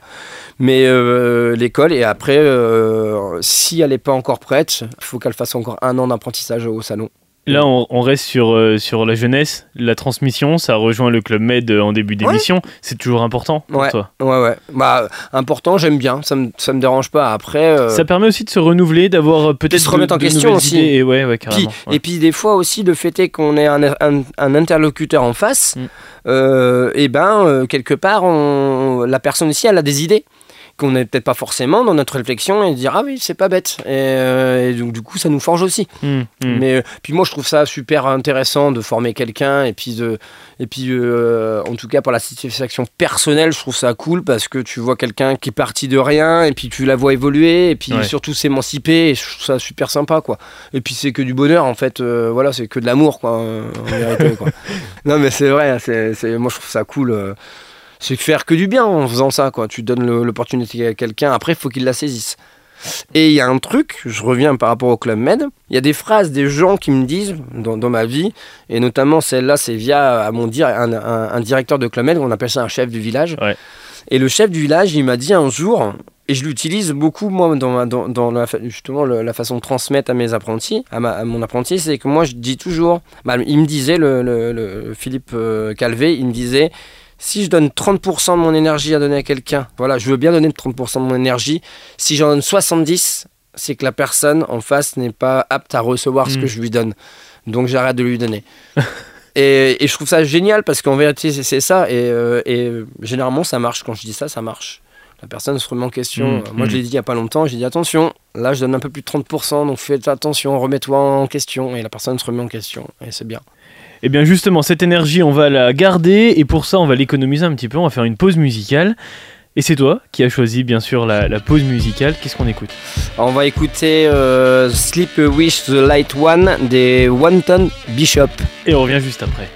Mais euh, l'école, et après, euh, si elle n'est pas encore prête, il faut qu'elle fasse encore un an d'apprentissage au salon. Là, on, on reste sur, euh, sur la jeunesse, la transmission. Ça rejoint le Club Med euh, en début d'émission. C'est toujours important pour Ouais. toi. Ouais, ouais. Bah, important, j'aime bien, ça me, ça me dérange pas. Après. euh, Ça permet aussi de se renouveler, d'avoir peut-être se remettre de- en de question aussi. Et ouais, ouais, Puis- carrément. Et puis des fois aussi, le fait est qu'on ait un, un- un interlocuteur en face, Mm. euh, et ben euh, quelque part, on- la personne ici, elle a des idées qu'on n'est peut-être pas forcément dans notre réflexion et dire ah oui c'est pas bête et, euh, et donc du coup ça nous forge aussi Hum, hum. mais euh, puis moi je trouve ça super intéressant de former quelqu'un et puis de et puis euh, en tout cas pour la satisfaction personnelle je trouve ça cool parce que tu vois quelqu'un qui est parti de rien et puis tu la vois évoluer et puis Ouais. surtout s'émanciper et je trouve ça super sympa quoi et puis c'est que du bonheur en fait voilà c'est que de l'amour quoi en vérité, quoi. non mais c'est vrai c'est c'est- moi je trouve ça cool c'est faire que du bien en faisant ça quoi tu donnes l'opportunité à quelqu'un après il faut qu'il la saisisse et il y a un truc, je reviens par rapport au Club Med, il y a des phrases des gens qui me disent dans, dans ma vie, et notamment celle-là, c'est via à mon dire, un, un- un directeur de Club Med, on appelle ça un chef du village. Ouais. Et le chef du village, il m'a dit un jour, et je l'utilise beaucoup moi dans, ma- dans, dans la, justement le- la façon de transmettre à mes apprentis, à, ma- à mon apprenti, c'est que moi je dis toujours, bah, il me disait, le, le- le Philippe euh, Calvé, il me disait, si je donne 30% de mon énergie à donner à quelqu'un, voilà, je veux bien donner 30% de mon énergie, si j'en donne 70, c'est que la personne en face n'est pas apte à recevoir ce Mm. que je lui donne. Donc j'arrête de lui donner. et, et je trouve ça génial parce qu'en vérité, c'est- ça. Et, euh, et généralement, ça marche. Quand je dis ça, ça marche. La personne se remet en question. Mm, Moi, je l'ai dit il n'y a pas longtemps. J'ai dit attention, là, je donne un peu plus de 30%, donc faites attention, remets-toi en question. Et la personne se remet en question. Et c'est bien. Eh bien justement, cette énergie, on va la garder et pour ça, on va l'économiser un petit peu. On va faire une pause musicale. Et c'est toi qui as choisi bien sûr la, la pause musicale. Qu'est-ce qu'on écoute? On va écouter euh, Sleep Wish the Light One des Wanton Bishop. Et on revient juste après.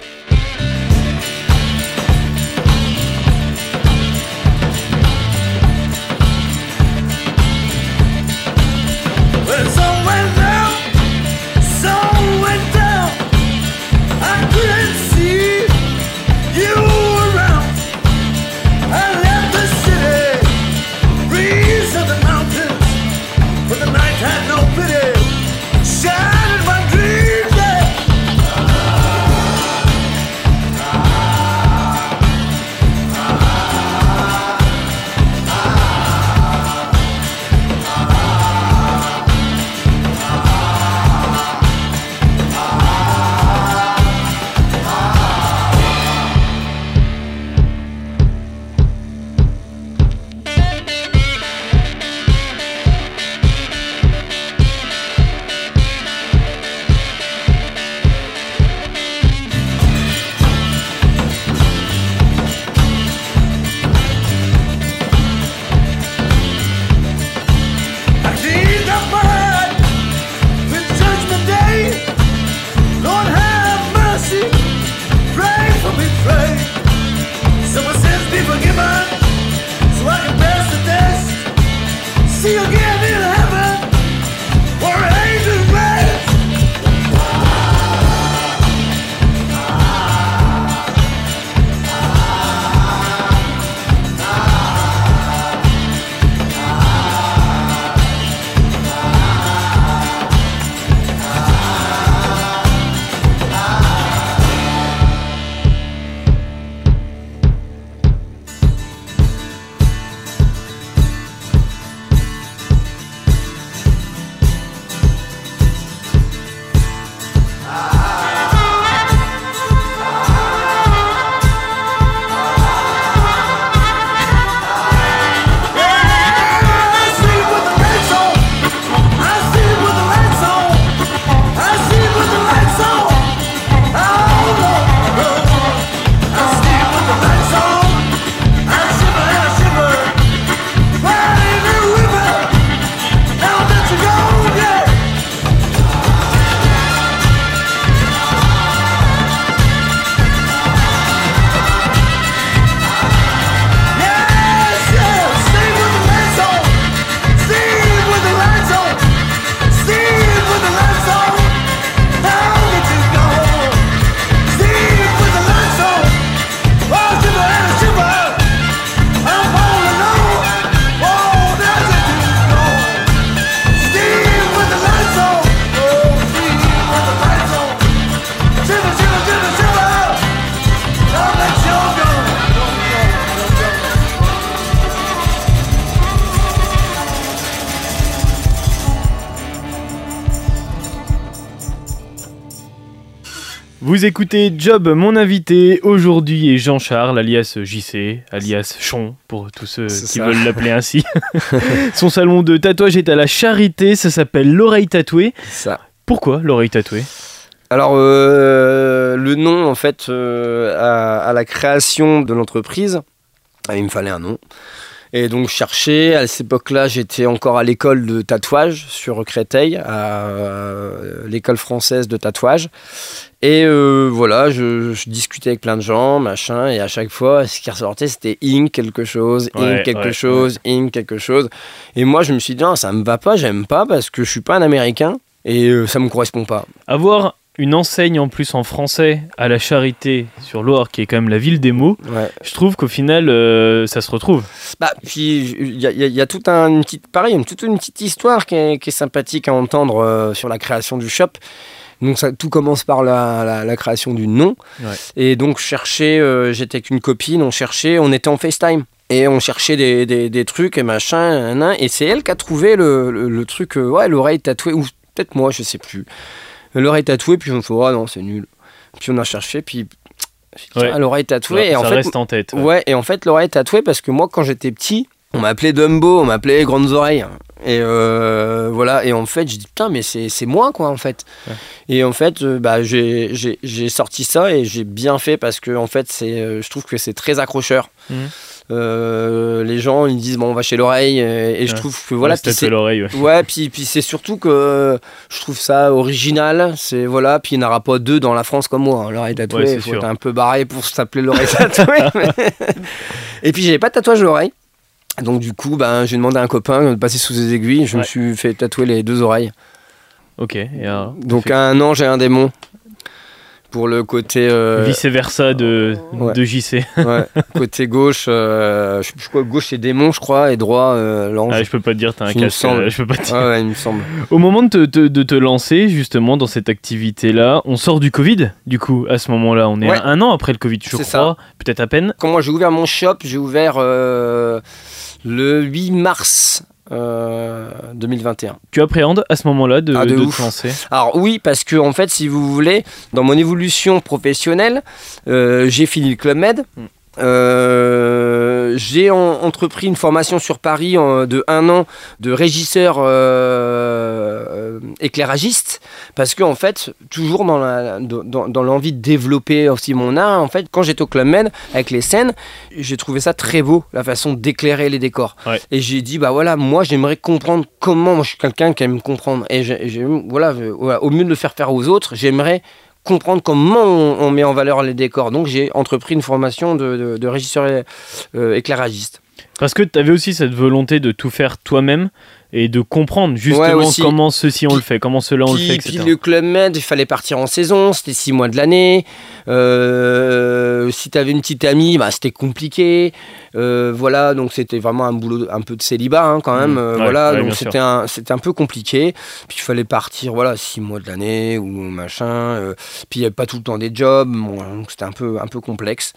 Vous écoutez Job, mon invité aujourd'hui est Jean-Charles, alias JC, alias Chon, pour tous ceux qui ça. veulent l'appeler ainsi. Son salon de tatouage est à la Charité, ça s'appelle l'oreille tatouée. Ça. Pourquoi l'oreille tatouée? Alors, euh, le nom, en fait, euh, à, à la création de l'entreprise, ah, il me fallait un nom. Et donc, je cherchais. À cette époque-là, j'étais encore à l'école de tatouage sur Créteil, à euh, l'école française de tatouage. Et euh, voilà, je, je discutais avec plein de gens, machin, et à chaque fois, ce qui ressortait, c'était Inc. quelque chose. Ouais, quelque ouais, chose, Inc. quelque chose. Et moi, je me suis dit, ça me va pas, j'aime pas, parce que je suis pas un Américain, et euh, ça me correspond pas. Avoir une enseigne en plus en français à la Charité sur Loire, qui est quand même la ville des mots, Ouais. je trouve qu'au final, euh, ça se retrouve. Bah, puis il y a, il y a- il y a tout un, une petite, pareil, une, toute une petite histoire qui est, qui est sympathique à entendre euh, sur la création du shop. Donc ça, tout commence par la, la- la création du nom. Ouais. Et donc je cherchais, euh, j'étais avec une copine, on cherchait, on était en FaceTime. Et on cherchait des, des- des trucs et machin, et c'est elle qui a trouvé le, le- le truc, ouais, l'oreille tatouée, ou peut-être moi, je sais plus. L'oreille tatouée, puis on fait, oh non, c'est nul. Puis on a cherché, puis Ouais. l'oreille tatouée, et ça en fait, reste en tête. ouais. Ouais, et en fait, l'oreille tatouée, parce que moi, quand j'étais petit, on m'appelait Dumbo, on m'appelait Grandes Oreilles. Et euh, voilà, et en fait, je dis putain, mais c'est moi, quoi, en fait. Ouais. Et en fait, euh, bah, j'ai j'ai- j'ai sorti ça et j'ai bien fait parce que, en fait, euh, je trouve que c'est très accrocheur. Mhm. Euh, les gens, ils disent, bon, on va chez l'oreille, et, et je trouve que voilà, puis c'est- l'oreille. ouais. Ouais, puis, puis c'est surtout que je trouve ça original. C'est voilà, puis il n'y en aura pas deux dans la France comme moi. hein. L'oreille tatouée, faut être un peu barré pour s'appeler l'oreille tatouée. mais- Et puis j'avais pas de tatouage à l'oreille. Donc du coup, ben, j'ai demandé à un copain de passer sous des aiguilles. Je me suis fait tatouer les deux oreilles. Ok. Et alors, Donc un ange et un démon. Pour le côté, euh, vice versa de, ouais. de JC. ouais, côté gauche, euh, je, je gauche c'est démon, je crois, et droit euh, l'ange. Ah, je peux pas te dire, t'as un casque. euh, Je peux pas te dire. Ouais, il me semble. Au moment de te, de te lancer justement dans cette activité-là, on sort du Covid. Du coup, à ce moment-là, on est Ouais. un an après le Covid, je crois, peut-être à peine. Quand moi j'ai ouvert mon shop, j'ai ouvert euh, le 8 mars euh, 2021. Tu appréhendes à ce moment-là de, Ah, de de ouf. te lancer. Alors oui, parce que en fait, si vous voulez, dans mon évolution professionnelle, euh, j'ai fini le Club Med. Mm. Euh, j'ai en- entrepris une formation sur Paris en- de un an de régisseur euh, euh, éclairagiste parce que en fait toujours dans la- dans, dans l'envie de développer aussi mon art en fait quand j'étais au Club Med avec les scènes j'ai trouvé ça très beau la façon d'éclairer les décors Ouais. et j'ai dit bah voilà moi j'aimerais comprendre comment moi je suis quelqu'un qui aime comprendre et j'ai- j'ai- voilà, au mieux de le faire faire aux autres j'aimerais comprendre comment on, on met en valeur les décors donc j'ai entrepris une formation de, de- de régisseur euh, éclairagiste Parce que tu avais aussi cette volonté de tout faire toi-même et de comprendre justement aussi. comment ceci on le fait, comment cela on le fait, Puis, etc. puis le Club Med, il fallait partir en saison, c'était six mois de l'année. Euh, si tu avais une petite amie, bah, c'était compliqué. Euh, voilà, donc c'était vraiment un boulot un peu de célibat hein, quand même. Mmh. Euh, Ouais, voilà, ouais, donc c'était un, un peu compliqué. Puis il fallait partir, voilà, six mois de l'année ou machin. euh, puis il n'y avait pas tout le temps des jobs, bon, donc c'était un peu, un peu complexe.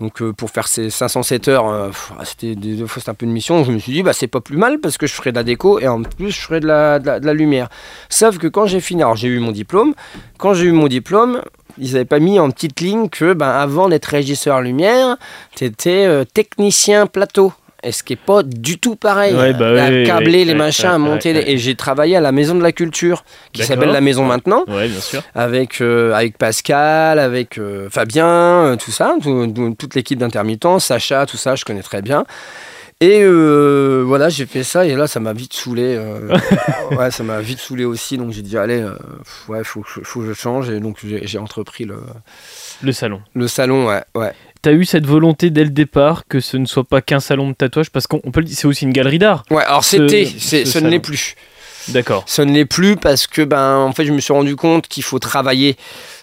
Donc euh, pour faire ces 507 heures, euh, pff, c'était des deux fois c'était un peu une mission. Je me suis dit, bah c'est pas plus mal parce que je ferais de la déco et en plus je ferais de la, de la, de la lumière. Sauf que quand j'ai fini, alors j'ai eu mon diplôme, quand j'ai eu mon diplôme, ils n'avaient pas mis en petite ligne que ben, avant d'être régisseur lumière, tu étais technicien plateau. Et ce qui n'est pas du tout pareil. Ouais, bah à câbler les machins, à monter. les- Et j'ai travaillé à la Maison de la Culture, qui s'appelle la Maison maintenant, Ouais, bien sûr. avec, euh, avec Pascal, avec euh, Fabien, euh, tout ça, tout- tout- toute l'équipe d'intermittents, Sacha, tout ça, je connais très bien. Et euh, voilà, j'ai fait ça et là, ça m'a vite saoulé. euh, ouais, ça m'a vite saoulé aussi. Donc j'ai dit, allez, euh, ouais, faut, faut que je change. Et donc j'ai entrepris le, Le salon. le salon, ouais. ouais. T'as eu cette volonté dès le départ que ce ne soit pas qu'un salon de tatouage parce qu'on on peut le dire, c'est aussi une galerie d'art. Ouais, alors c'était, ce ce ne l'est plus. D'accord. Ce ne l'est plus parce que, ben, en fait, je me suis rendu compte qu'il faut travailler,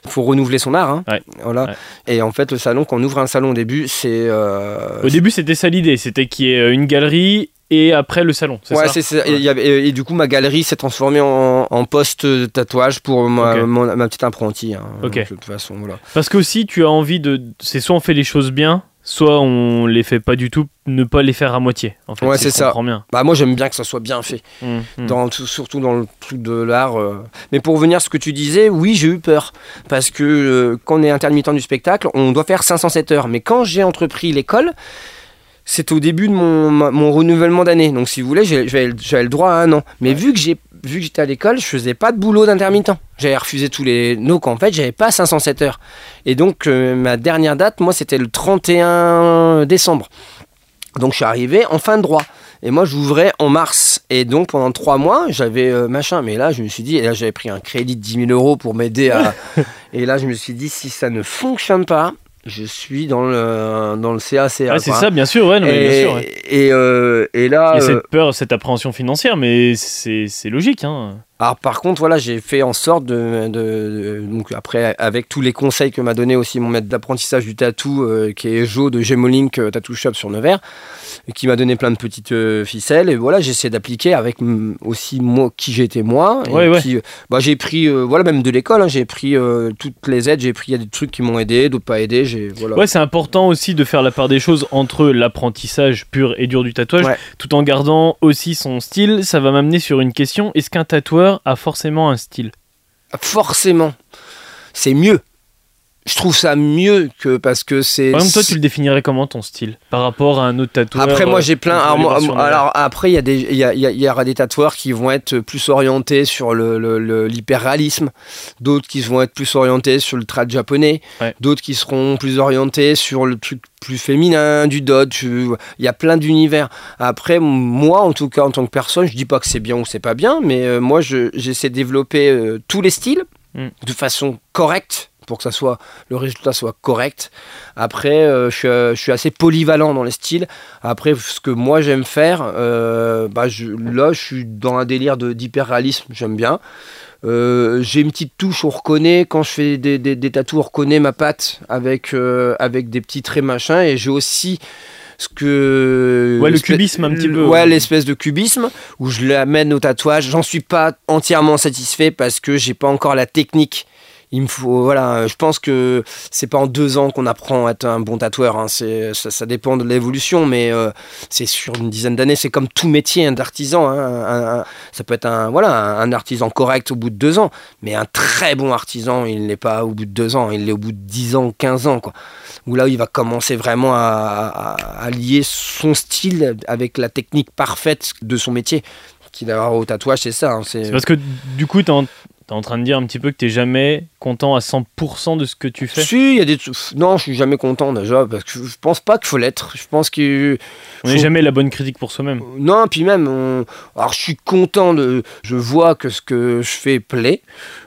il faut renouveler son art. hein. Ouais, Voilà. ouais. Et en fait, le salon, quand on ouvre un salon au début, c'est. euh, Au début, c'était ça l'idée, c'était qu'il y ait euh, une galerie et après le salon. C'est Ouais, ça? c'est ça. Et, du coup, ma galerie s'est transformée en, en poste de tatouage pour ma, mon- ma petite apprentie. hein. Ok. De toute façon, voilà. Parce qu'aussi, tu as envie de. C'est soit on fait les choses bien, soit on les fait pas du tout, ne pas les faire à moitié. En fait, Ouais, si c'est ça. bien. Bah moi j'aime bien que ça soit bien fait, dans, tout- surtout dans le truc de l'art. euh. Mais pour revenir à ce que tu disais, oui j'ai eu peur, parce que euh, quand on est intermittent du spectacle, on doit faire 507 heures. Mais quand j'ai entrepris l'école, c'était au début de mon, renouvellement d'année. Donc si vous voulez, j'avais le droit à un an. Mais vu que j'ai vu que j'étais à l'école, je faisais pas de boulot d'intermittent. J'avais refusé tous les... Donc en fait, j'avais pas 507 heures. Et donc euh, ma dernière date, moi, c'était le 31 décembre. Donc je suis arrivé en fin de droit. Et moi, j'ouvrais en mars. Et donc pendant trois mois, j'avais euh, machin. Mais là, je me suis dit, et là, j'avais pris un crédit de 10 000 euros pour m'aider à. et là, je me suis dit, si ça ne fonctionne pas, je suis dans le, dans le CACA. Ouais, c'est ça, bien sûr, ouais, non, Et, bien sûr. ouais. et, euh, et là. Il y a euh, cette peur, cette appréhension financière, mais c'est c'est logique. Hein. Alors par contre, voilà, j'ai fait en sorte de, de- de- donc après avec tous les conseils que m'a donné aussi mon maître d'apprentissage du tatou, euh, qui est Jo de Gemolink euh, Tattoo Shop sur Nevers, qui m'a donné plein de petites euh, ficelles. Et voilà, j'essaie d'appliquer avec mm, aussi moi qui j'étais moi. Et Ouais, puis, bah, j'ai pris, voilà, même de l'école, hein, j'ai pris toutes les aides. J'ai pris, il y a des trucs qui m'ont aidé, d'autres pas aidé. J'ai voilà. Ouais, c'est important aussi de faire la part des choses entre l'apprentissage pur et dur du tatouage, Ouais. tout en gardant aussi son style. Ça va m'amener sur une question est-ce qu'un tatoueur a forcément un style Forcément, c'est mieux. Je trouve ça mieux que parce que c'est. Par exemple, toi, tu le définirais comment ton style par rapport à un autre tatoueur Après, moi, euh, j'ai plein. Alors, moi, après, il y, a des- il y, a- y a- y aura des tatoueurs qui vont être plus orientés sur le- l'hyperréalisme, d'autres qui vont être plus orientés sur le trad japonais, Ouais. d'autres qui seront plus orientés sur le truc plus féminin, du dodge. euh, Il y a plein d'univers. Après, moi, en tout cas, en tant que personne, je dis pas que c'est bien ou c'est pas bien, mais euh, moi, je- j'essaie de développer euh, tous les styles Mm. de façon correcte pour que ça soit le résultat soit correct. Après, euh, je, suis, euh, je suis assez polyvalent dans les styles. Après, ce que moi j'aime faire, euh, bah, je- là, je suis dans un délire d'hyper-réalisme, j'aime bien. Euh, j'ai une petite touche, on reconnaît, quand je fais des, des, des tatous, on reconnaît ma patte avec, avec des petits traits machin. Et j'ai aussi ce que. Ouais, le cubisme un petit peu. Ouais, l'espèce de cubisme où je l'amène au tatouage. J'en suis pas entièrement satisfait parce que j'ai pas encore la technique. Il me faut, voilà, je pense que c'est pas en deux ans qu'on apprend à être un bon tatoueur. hein. C'est, ça, dépend de l'évolution, mais euh, c'est sur une dizaine d'années. C'est comme tout métier d'artisan. hein. Ça peut être un, voilà, un, artisan correct au bout de deux ans, mais un très bon artisan, il n'est pas au bout de deux ans, il l'est au bout de dix ans, 15 ans, quoi. Où là, il va commencer vraiment à, lier son style avec la technique parfaite de son métier. Qu'il a au tatouage, c'est ça. hein, c'est... Parce que du coup, en, t'es en train de dire un petit peu que t'es jamais content à 100% de ce que tu fais. Si, il y a des Non, je suis jamais content déjà parce que je pense pas qu'il faut l'être. Je pense que On n'est faut- jamais la bonne critique pour soi-même. non, puis même, on- alors je suis content de. Je vois que ce que je fais plaît.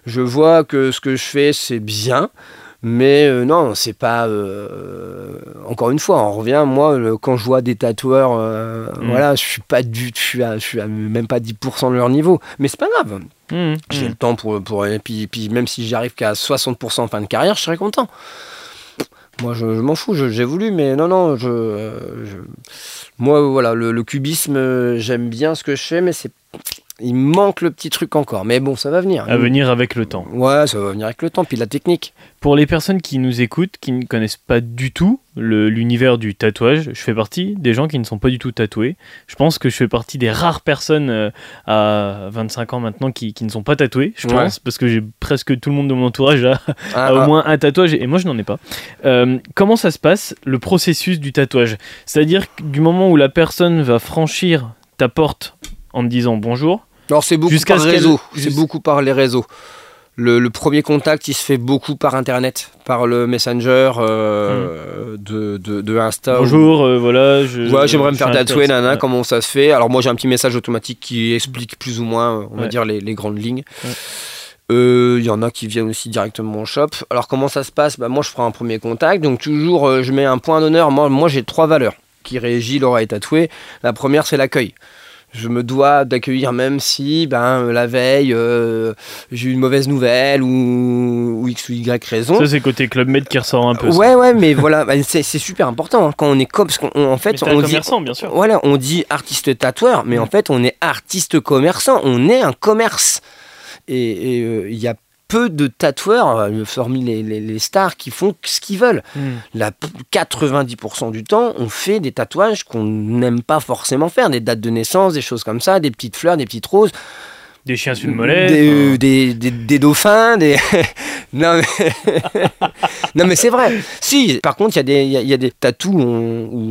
Je vois que ce que je fais c'est bien. Mais euh, non, c'est pas. euh, encore une fois, on revient. Moi, le- quand je vois des tatoueurs, euh, Mm. voilà, je suis pas du, je suis, à, je suis à même pas 10% de leur niveau. Mais c'est pas grave. Mmh, J'ai mmh. le temps pour. pour et puis, puis même si j'arrive qu'à 60% en fin de carrière, je serais content. Moi, je, je m'en fous, j'ai voulu, mais non, non, je, je- moi, voilà, le, le cubisme, j'aime bien ce que je fais, mais c'est, il manque le petit truc encore. Mais bon, ça va venir. À venir avec le temps. Ouais, ça va venir avec le temps, puis la technique. Pour les personnes qui nous écoutent, qui ne connaissent pas du tout l'univers du tatouage, je fais partie des gens qui ne sont pas du tout tatoués. Je pense que je fais partie des rares personnes euh, à 25 ans maintenant qui, qui ne sont pas tatouées, je Ouais. pense, parce que j'ai presque tout le monde de mon entourage a, Ah, a au ah, moins un tatouage et moi je n'en ai pas. Euh, comment ça se passe, le processus du tatouage? C'est-à-dire du moment où la personne va franchir ta porte en te disant bonjour, Alors, c'est beaucoup jusqu'à par ce qu'elle- réseau. C'est beaucoup par les réseaux. Le, le premier contact, il se fait beaucoup par Internet, par le Messenger euh, de, de, de Insta. ou- bonjour, euh, voilà, je. Ouais, j'aimerais me faire tatouer, nana, Ouais. comment ça se fait? Alors moi j'ai un petit message automatique qui explique plus ou moins, euh, on va dire, les, les grandes lignes. Euh, Il y en a qui viennent aussi directement au shop. Alors comment ça se passe? Bah, Moi je prends un premier contact, donc toujours je mets un point d'honneur. Moi, moi j'ai trois valeurs qui régissent l'oreille tatouée. La première c'est l'accueil. Je me dois d'accueillir même si ben, la veille euh, j'ai eu une mauvaise nouvelle ou, ou X ou Y raison. Ça, c'est côté Club Med qui ressort un peu. ça. Ouais, ouais, mais voilà, c'est super important hein, quand on est comme. Parce qu'en fait, un on dit, commerçant, bien sûr. voilà, on dit artiste tatoueur, mais Mm. en fait, on est artiste commerçant. On est un commerce. Et euh, il y a peu de tatoueurs, euh, hormis les, les- les stars, qui font ce qu'ils veulent. Hmm. La 90% du temps, on fait des tatouages qu'on n'aime pas forcément faire, des dates de naissance, des choses comme ça, des petites fleurs, des petites roses, Des chiens sur des, enfin. euh, des, des- des dauphins, des. non mais, non, mais c'est vrai. Si, par contre, il y, a y a- il y a des tatous où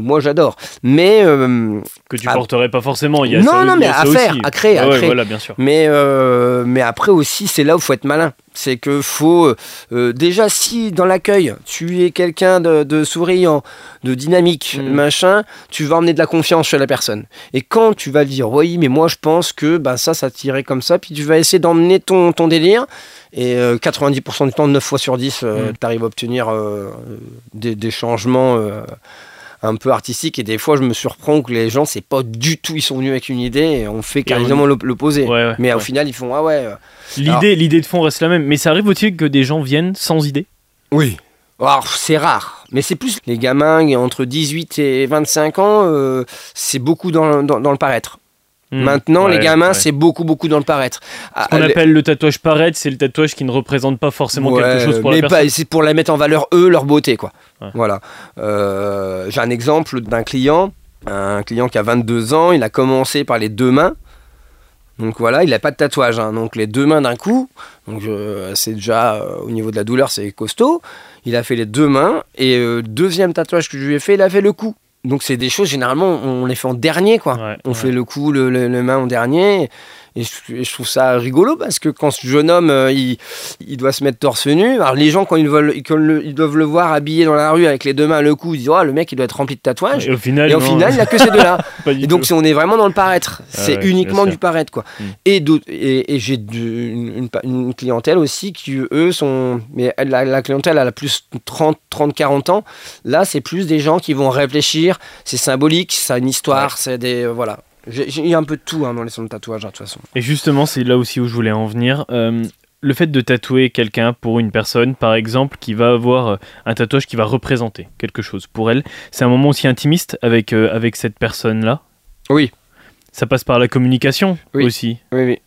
moi j'adore. Mais, euh, que tu Ah. porterais pas forcément. Il y a Non, ça, non, mais à faire, aussi. à créer, à Ouais, ouais, créer. Voilà, bien sûr. mais, euh, mais après aussi, c'est là où il faut être malin. C'est que faut. euh, déjà, si dans l'accueil, tu es quelqu'un de, de souriant, de dynamique, Mm. machin, tu vas emmener de la confiance chez la personne. Et quand tu vas dire, oui, mais moi je pense que ben, ça, ça tirait comme ça, puis tu vas essayer d'emmener ton, ton délire. Et euh, 90% du temps, 9 fois sur 10, Mm. tu arrives à obtenir euh, des, des changements. Un peu artistiques et des fois je me surprends que les gens c'est pas du tout ils sont venus avec une idée et on fait carrément l'op- l'opposé Ouais, ouais, mais au final ils font ah ouais euh, L'idée, l'idée de fond reste la même. Mais ça arrive aussi que des gens viennent sans idée? Oui. C'est rare, mais c'est plus les gamins entre 18 et 25 ans, euh, c'est beaucoup dans, dans- dans le paraître. Hmm. Maintenant, les gamins, ouais. c'est beaucoup, beaucoup dans le paraître. Ce qu'on Ah, appelle le tatouage paraître, c'est le tatouage qui ne représente pas forcément Ouais, quelque chose pour mais la personne. c'est pour la mettre en valeur eux, leur beauté, quoi. Ouais. Voilà. Euh, J'ai un exemple d'un client, un client qui a 22 ans, il a commencé par les deux mains. Donc voilà, il n'a pas de tatouage, hein. donc les deux mains d'un coup. Donc euh, c'est déjà euh, au niveau de la douleur, c'est costaud. Il a fait les deux mains et euh, deuxième tatouage que je lui ai fait, il a fait le cou. Donc c'est des choses généralement on les fait en dernier quoi. Ouais, on ouais. fait le cou, le, le- le main en dernier. Et je, et je trouve ça rigolo parce que quand ce jeune homme euh, il, il doit se mettre torse nu, alors les gens quand ils, veulent, quand le- ils doivent le voir habillé dans la rue avec les deux mains le cou, ils disent oh, le mec il doit être rempli de tatouages. Et au final, Et au non, final, il n'a que ces deux-là. Et donc, on est vraiment dans le paraître. c'est ouais, uniquement du paraître, quoi. Mm. Et, et, et j'ai une, une- une clientèle aussi qui, eux, sont. Mais la clientèle, elle a plus 30, 30, 40 ans. Là, c'est plus des gens qui vont réfléchir. C'est symbolique, ça a une histoire, c'est des. euh, voilà. J'ai j'ai eu un peu de tout hein, dans les salons de tatouage, hein, de toute façon. Et justement, c'est là aussi où je voulais en venir. Euh, le fait de tatouer quelqu'un pour une personne, par exemple, qui va avoir euh, un tatouage qui va représenter quelque chose pour elle, c'est un moment aussi intimiste avec, euh, avec cette personne-là? Oui. Ça passe par la communication Oui. aussi. Oui, oui.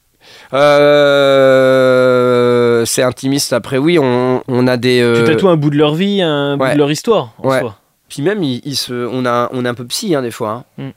Euh, c'est intimiste. Après, oui, on, on a des. Tu tatoues un bout de leur vie, un bout de leur histoire en Ouais. soi. Puis même, il, il se, on, a, on est un peu psy, hein, des fois. hein. Mm.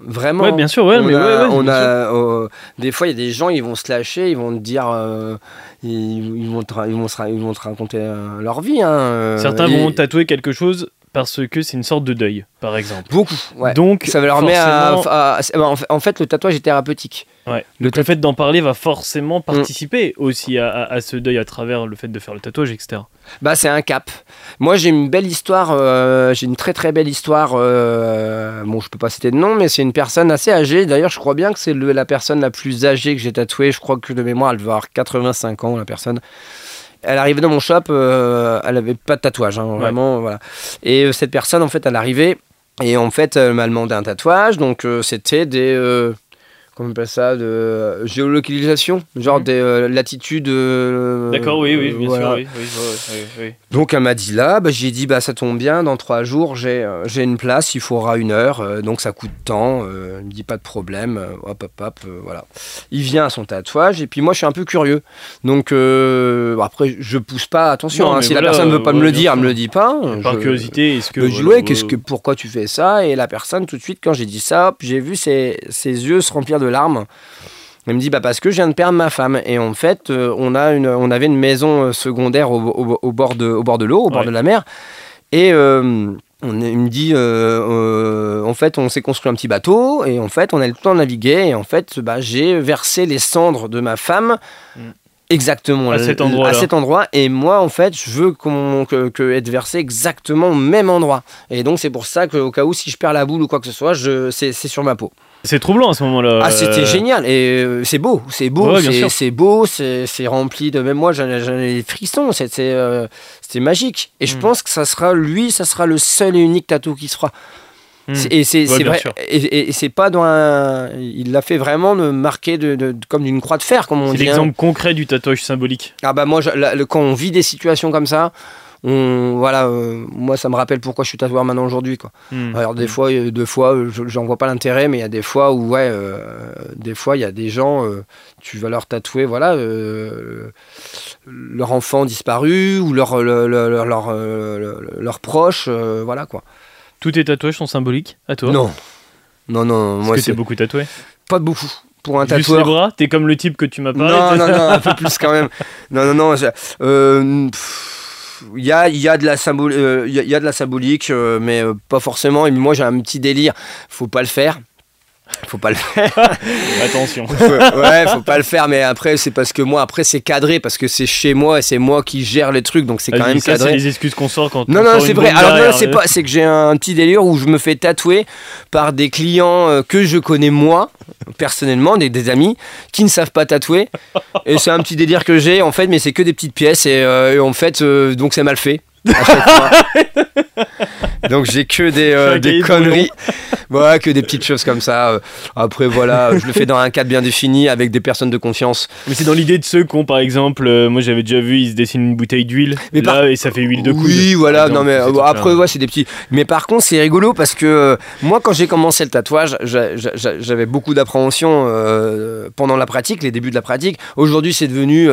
Vraiment. Ouais, bien sûr, ouais, on mais a, ouais, ouais, on a, euh, des fois, il y a des gens, ils vont se lâcher, ils vont te dire, euh, ils, ils vont te, ils, vont se ra- ils vont te raconter euh, leur vie. hein, euh, Certains et- vont tatouer quelque chose parce que c'est une sorte de deuil, par exemple. Beaucoup, ouais. Donc, ça leur met à, forcément- à- à- en fait- le tatouage est thérapeutique. Ouais. Le fait d'en parler va forcément Mm. participer aussi à, ce deuil à travers le fait de faire le tatouage, etc. Bah, c'est un cap. Moi, j'ai une belle histoire. euh, j'ai une très très belle histoire. euh, bon, je peux pas citer de nom, mais c'est une personne assez âgée. D'ailleurs, je crois bien que c'est la personne la plus âgée que j'ai tatouée. Je crois que de mémoire, elle devait avoir 85 ans, la personne. Elle arrivait dans mon shop, euh, elle avait pas de tatouage, hein, vraiment, voilà. Et euh, cette personne, en fait, elle arrivait et en fait, elle m'a demandé un tatouage. Donc, euh, c'était des euh, comment on appelle ça, de géolocalisation, genre Mhm. des euh, latitudes. euh, D'accord, oui, oui, bien voilà. sûr, oui. Donc elle m'a dit là, bah, j'ai dit bah ça tombe bien, dans trois jours j'ai euh, j'ai une place, il faudra une heure, euh, donc ça coûte tant. Euh, il me dit pas de problème, hop hop hop, voilà. Il vient à son tatouage et puis moi je suis un peu curieux, donc après je pousse pas, attention, Non, hein, si voilà, la personne veut pas me le dire, elle me le dit pas. Par je- curiosité, est-ce que. je voilà, ouais, qu'est-ce que, pourquoi tu fais ça Et la personne, tout de suite, quand j'ai dit ça, j'ai vu ses, ses yeux se remplir de larmes. Elle me dit, bah parce que je viens de perdre ma femme. Et en fait, euh, on, a une, on avait une maison euh, secondaire au, au- au bord de, au bord de l'eau, au bord Ouais. de la mer. Et euh, on, il me dit, en fait, on s'est construit un petit bateau. Et en fait, on a le temps de naviguer. Et en fait, bah, j'ai versé les cendres de ma femme. Mm. Exactement À cet endroit-là. à cet endroit et moi en fait je veux qu'on- que, que être versé exactement au même endroit et donc c'est pour ça qu'au cas où si je perds la boule ou quoi que ce soit je c'est c'est sur ma peau C'est troublant à ce moment-là. ah c'était Euh, génial et euh, c'est beau c'est beau Ouais, c'est- c'est beau c'est c'est rempli de même moi j'en ai des frissons c'est- c'est euh, c'était magique et je Mm. pense que ça sera lui ça sera le seul et unique tatou qui se fera. C'est- et c'est Ouais, c'est vrai sûr. et, et- et c'est pas dans un il l'a fait vraiment de marquer de, de- de- comme d'une croix de fer comme on C'est dit hein. l'exemple concret du tatouage symbolique. ah bah moi, je- la- le- quand on vit des situations comme ça, on, voilà, euh, moi ça me rappelle pourquoi je suis tatoueur maintenant aujourd'hui quoi. Hmm. Alors des fois, euh, deux fois, euh, je- j'en vois pas l'intérêt, mais il y a des fois où ouais, des fois il y a des gens, tu vas leur tatouer, voilà, leur enfant disparu ou leur leur leur, leur, leur- proche, voilà quoi. Tous tes tatouages sont symboliques à toi? Non, non, non, moi c'est beaucoup tatoué pas beaucoup pour un Juste les tatoueur. bras? T'es comme le type que tu m'as parlé? Non, non, non, un peu plus quand même. Non, non, non. je- euh, pff, Il euh, y a- y a de la symbolique, euh, mais euh, pas forcément. Et moi, j'ai un petit délire. Faut pas le faire. Faut pas le faire. Attention. Faut- ouais, faut pas le faire. Mais après, c'est parce que moi, après, c'est cadré parce que c'est chez moi et c'est moi qui gère les trucs, donc c'est quand même ça, c'est cadré. les excuses qu'on sort quand Non, on non, c'est vrai. Alors, non, c'est pas, c'est que j'ai un petit délire où je me fais tatouer par des clients euh, que je connais moi, personnellement, des, des amis, qui ne savent pas tatouer. Et c'est un petit délire que j'ai, en fait, mais c'est que des petites pièces. Et, euh, et en fait, euh, donc c'est mal fait. à chaque fois. donc j'ai que des, euh, des conneries. Voilà, que des petites choses comme ça. Euh, Après, voilà, je le fais dans un cadre bien défini avec des personnes de confiance. Mais c'est dans l'idée de ceux qui ont, par exemple, euh, moi j'avais déjà vu, ils se dessinent une bouteille d'huile, là, par- et ça fait huile de coude. Oui, voilà. exemple, Non, mais euh, après, ouais, c'est des petits. Mais par contre, c'est rigolo parce que moi, quand j'ai commencé le tatouage, j'a- j'a- j'avais beaucoup d'appréhension pendant la pratique, les débuts de la pratique. Aujourd'hui, c'est devenu,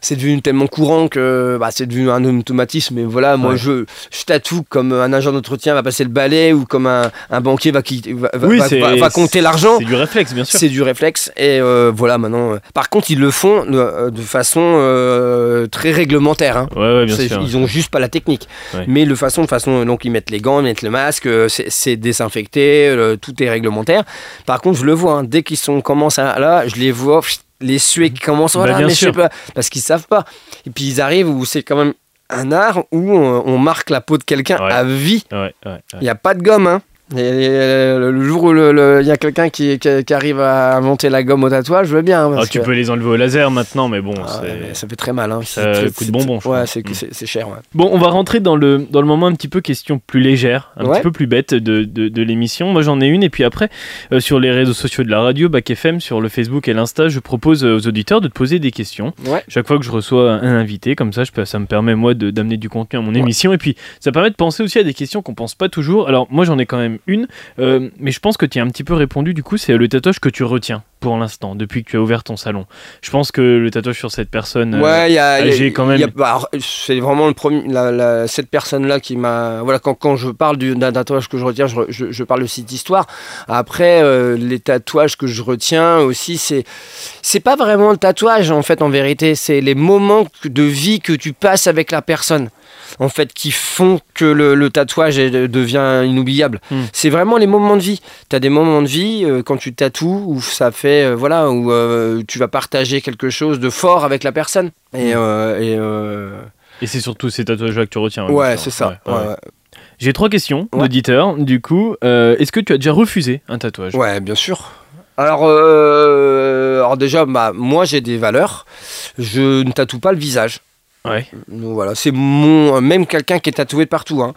c'est devenu tellement courant que bah, c'est devenu un automatisme. Mais voilà, moi, Ouais. je, je tatoue comme un agent d'entretien va passer le balai ou comme un, un banquier va, Oui, compter l'argent. C'est du réflexe, bien sûr. C'est du réflexe et euh, voilà maintenant. euh, Par contre, ils le font de, de façon euh, très réglementaire. hein. Ouais, ouais, bien C'est- sûr. Ils ont juste pas la technique. Ouais. Mais de façon, de façon, donc ils mettent les gants, ils mettent le masque, euh, c'est désinfecté, euh, tout est réglementaire. Par contre, je le vois, hein, dès qu'ils sont commencent à là, je les vois, les suées qui commencent, Bah, voilà, bien mais je sais sûr. pas, parce qu'ils savent pas. Et puis ils arrivent où c'est quand même un art où on, on marque la peau de quelqu'un Ouais. à vie. Ouais, ouais, ouais. Il n'y a pas de gomme, hein. Et, euh, le jour où il y a quelqu'un qui, qui- qui arrive à inventer la gomme au tatouage, je veux bien. hein, Ah, tu que- peux les enlever au laser maintenant, mais bon, Ah mais ça fait très mal. Hein. Ça C'est- coûte bonbon, je Ouais, c'est Mm. cher. Ouais. Bon, on va rentrer dans le, dans le moment un petit peu question plus légère, un Ouais. petit peu plus bête de, de, de l'émission. Moi j'en ai une, et puis après, euh, sur les réseaux sociaux de la radio, Bac FM, sur le Facebook et l'Insta, je propose euh, aux auditeurs de te poser des questions. Ouais. Chaque fois que je reçois un invité, comme ça, je peux, ça me permet moi d'amener du contenu à mon Ouais. émission, et puis ça permet de penser aussi à des questions qu'on pense pas toujours. Alors moi j'en ai quand même une, euh, mais je pense que tu as un petit peu répondu du coup, c'est le tatouage que tu retiens pour l'instant, depuis que tu as ouvert ton salon. Je pense que le tatouage sur cette personne... euh, Ouais, il y a, y quand même- bah, c'est vraiment le premier, la- la- cette personne-là qui m'a. Voilà, quand, quand je parle du- d'un tatouage que je retiens, je, je- je parle aussi d'histoire. Après, euh, les tatouages que je retiens aussi, c'est c'est pas vraiment le tatouage en fait, en vérité, c'est les moments de vie que tu passes avec la personne. En fait, qui font que le, le tatouage devient inoubliable. Hmm. C'est vraiment les moments de vie. Tu as des moments de vie euh, quand tu tatoues où ça fait, euh, voilà, où euh, tu vas partager quelque chose de fort avec la personne. Et, et, Et c'est surtout ces tatouages-là que tu retiens. ouais, bien c'est ça. Ouais, Ouais, ouais. ouais. J'ai trois questions Ouais. d'auditeurs. Du coup, est-ce que tu as déjà refusé un tatouage? Ouais, bien sûr. Alors, alors déjà, bah, moi j'ai des valeurs. Je ne tatoue pas le visage. Ouais. Donc voilà, c'est mon. Même quelqu'un qui est tatoué de partout. hein.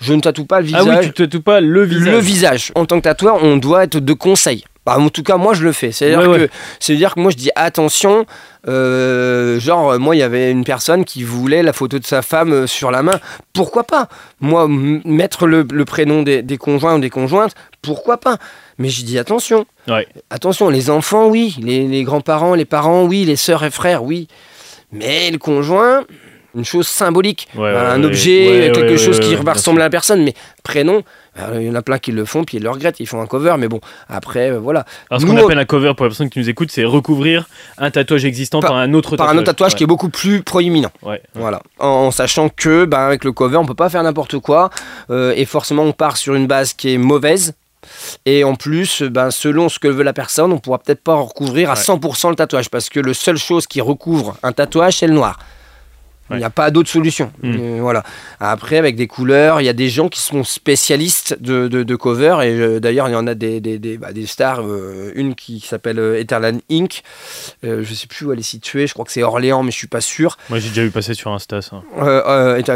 Je ne tatoue pas le Ah visage. oui, tu tatoues pas le visage. Le visage. En tant que tatoueur, on doit être de conseil. Bah, en tout cas, moi, je le fais. C'est-à-dire Ouais, ouais. que, c'est-à-dire que moi, je dis attention. euh, genre, moi, il y avait une personne qui voulait la photo de sa femme euh, sur la main. Pourquoi pas? Moi, mettre le, le prénom des, des conjoints ou des conjointes, pourquoi pas? Mais je dis attention. Ouais. Attention, les enfants, oui. Les, les grands-parents, les parents, oui. Les sœurs et frères, oui. Mais le conjoint, une chose symbolique. Ouais, un ouais. objet, Ouais, quelque chose qui va ressembler à la personne, mais prénom, euh, il y en a plein qui le font, puis ils le regrettent, ils font un cover, mais bon, après, euh, voilà. Alors, ce qu'on on- appelle un cover pour les personnes qui nous écoutent, c'est recouvrir un tatouage existant par, Par- un autre Par tatouage. un autre tatouage qui est beaucoup plus proéminent. Ouais. Voilà. En, en sachant que, ben, avec le cover, on peut pas faire n'importe quoi, euh, et forcément, on part sur une base qui est mauvaise. Et en plus, ben, selon ce que veut la personne, on pourra peut-être pas recouvrir à Ouais. 100% le tatouage, parce que le seule chose qui recouvre un tatouage, c'est le noir. Il n'y a pas d'autre solution. Mm. Euh, voilà. Après, avec des couleurs, il y a des gens qui sont spécialistes de, de, de cover. Et euh, d'ailleurs, il y en a des, des, des, bah, des stars. euh, une qui s'appelle Etherland Inc. Je sais plus où elle est située. Je crois que c'est Orléans, mais je suis pas sûr. Moi, j'ai déjà vu passer sur Insta ça.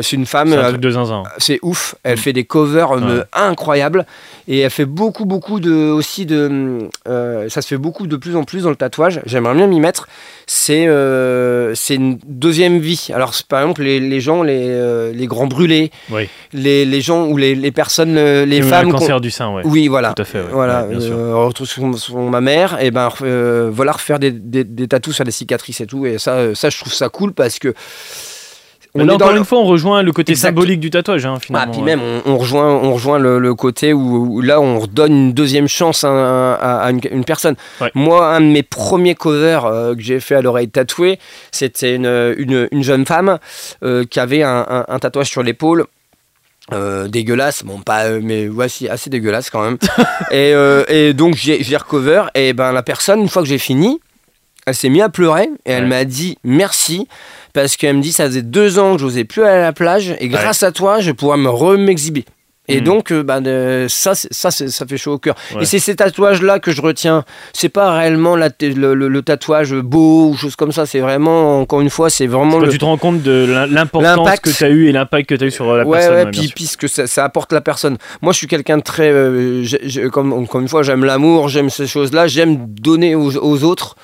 C'est une femme. C'est un truc de zinzin. c'est ouf. Elle fait des covers Ouais. incroyables et elle fait beaucoup, beaucoup de aussi de. ça se fait beaucoup de plus en plus dans le tatouage. J'aimerais bien m'y mettre. C'est c'est une deuxième vie. Alors par exemple les, les gens, les, euh, les grands brûlés, Oui. les, les gens ou les, les personnes, euh, les eu femmes. qu'on- cancer du sein, ouais. Oui, voilà. Tout à fait, ouais. Voilà, Ouais, euh, retrouve sur, sur ma mère, et ben voilà refaire des, des, des tatous sur les cicatrices et tout, et ça, ça je trouve ça cool parce que Mais là, encore le- une fois, on rejoint le côté Exact. symbolique du tatouage, hein, Ah, finalement. puis ouais. même, on, on rejoint, on rejoint le, le côté où, où là, on redonne une deuxième chance à, à- à une, une personne. Ouais. Moi, un de mes premiers covers euh, que j'ai fait à l'oreille tatouée, c'était une, une, une jeune femme euh, qui avait un, un- un tatouage sur l'épaule. euh, dégueulasse, bon pas euh, mais voici assez dégueulasse quand même. et, euh, et donc j'ai j'ai recover et ben la personne une fois que j'ai fini, elle s'est mise à pleurer et elle Ouais. m'a dit merci parce qu'elle me dit ça faisait deux ans que j'osais plus aller à la plage et grâce à toi je vais pouvoir me rem'exhiber. Et Mhm. donc euh, bah, ça ça ça fait chaud au cœur. Ouais. Et c'est ces tatouages là que je retiens. C'est pas réellement la le, le- le tatouage beau ou chose comme ça. C'est vraiment encore une fois c'est vraiment Quand le tu te rends compte de l'im- l'importance que tu as eu et l'impact que tu as eu sur la ouais, personne. ouais, puis, sûr. puis ce que ça, ça apporte la personne. Moi, je suis quelqu'un de très. euh, comme, encore une fois, j'aime l'amour, j'aime ces choses-là, j'aime donner aux, aux autres.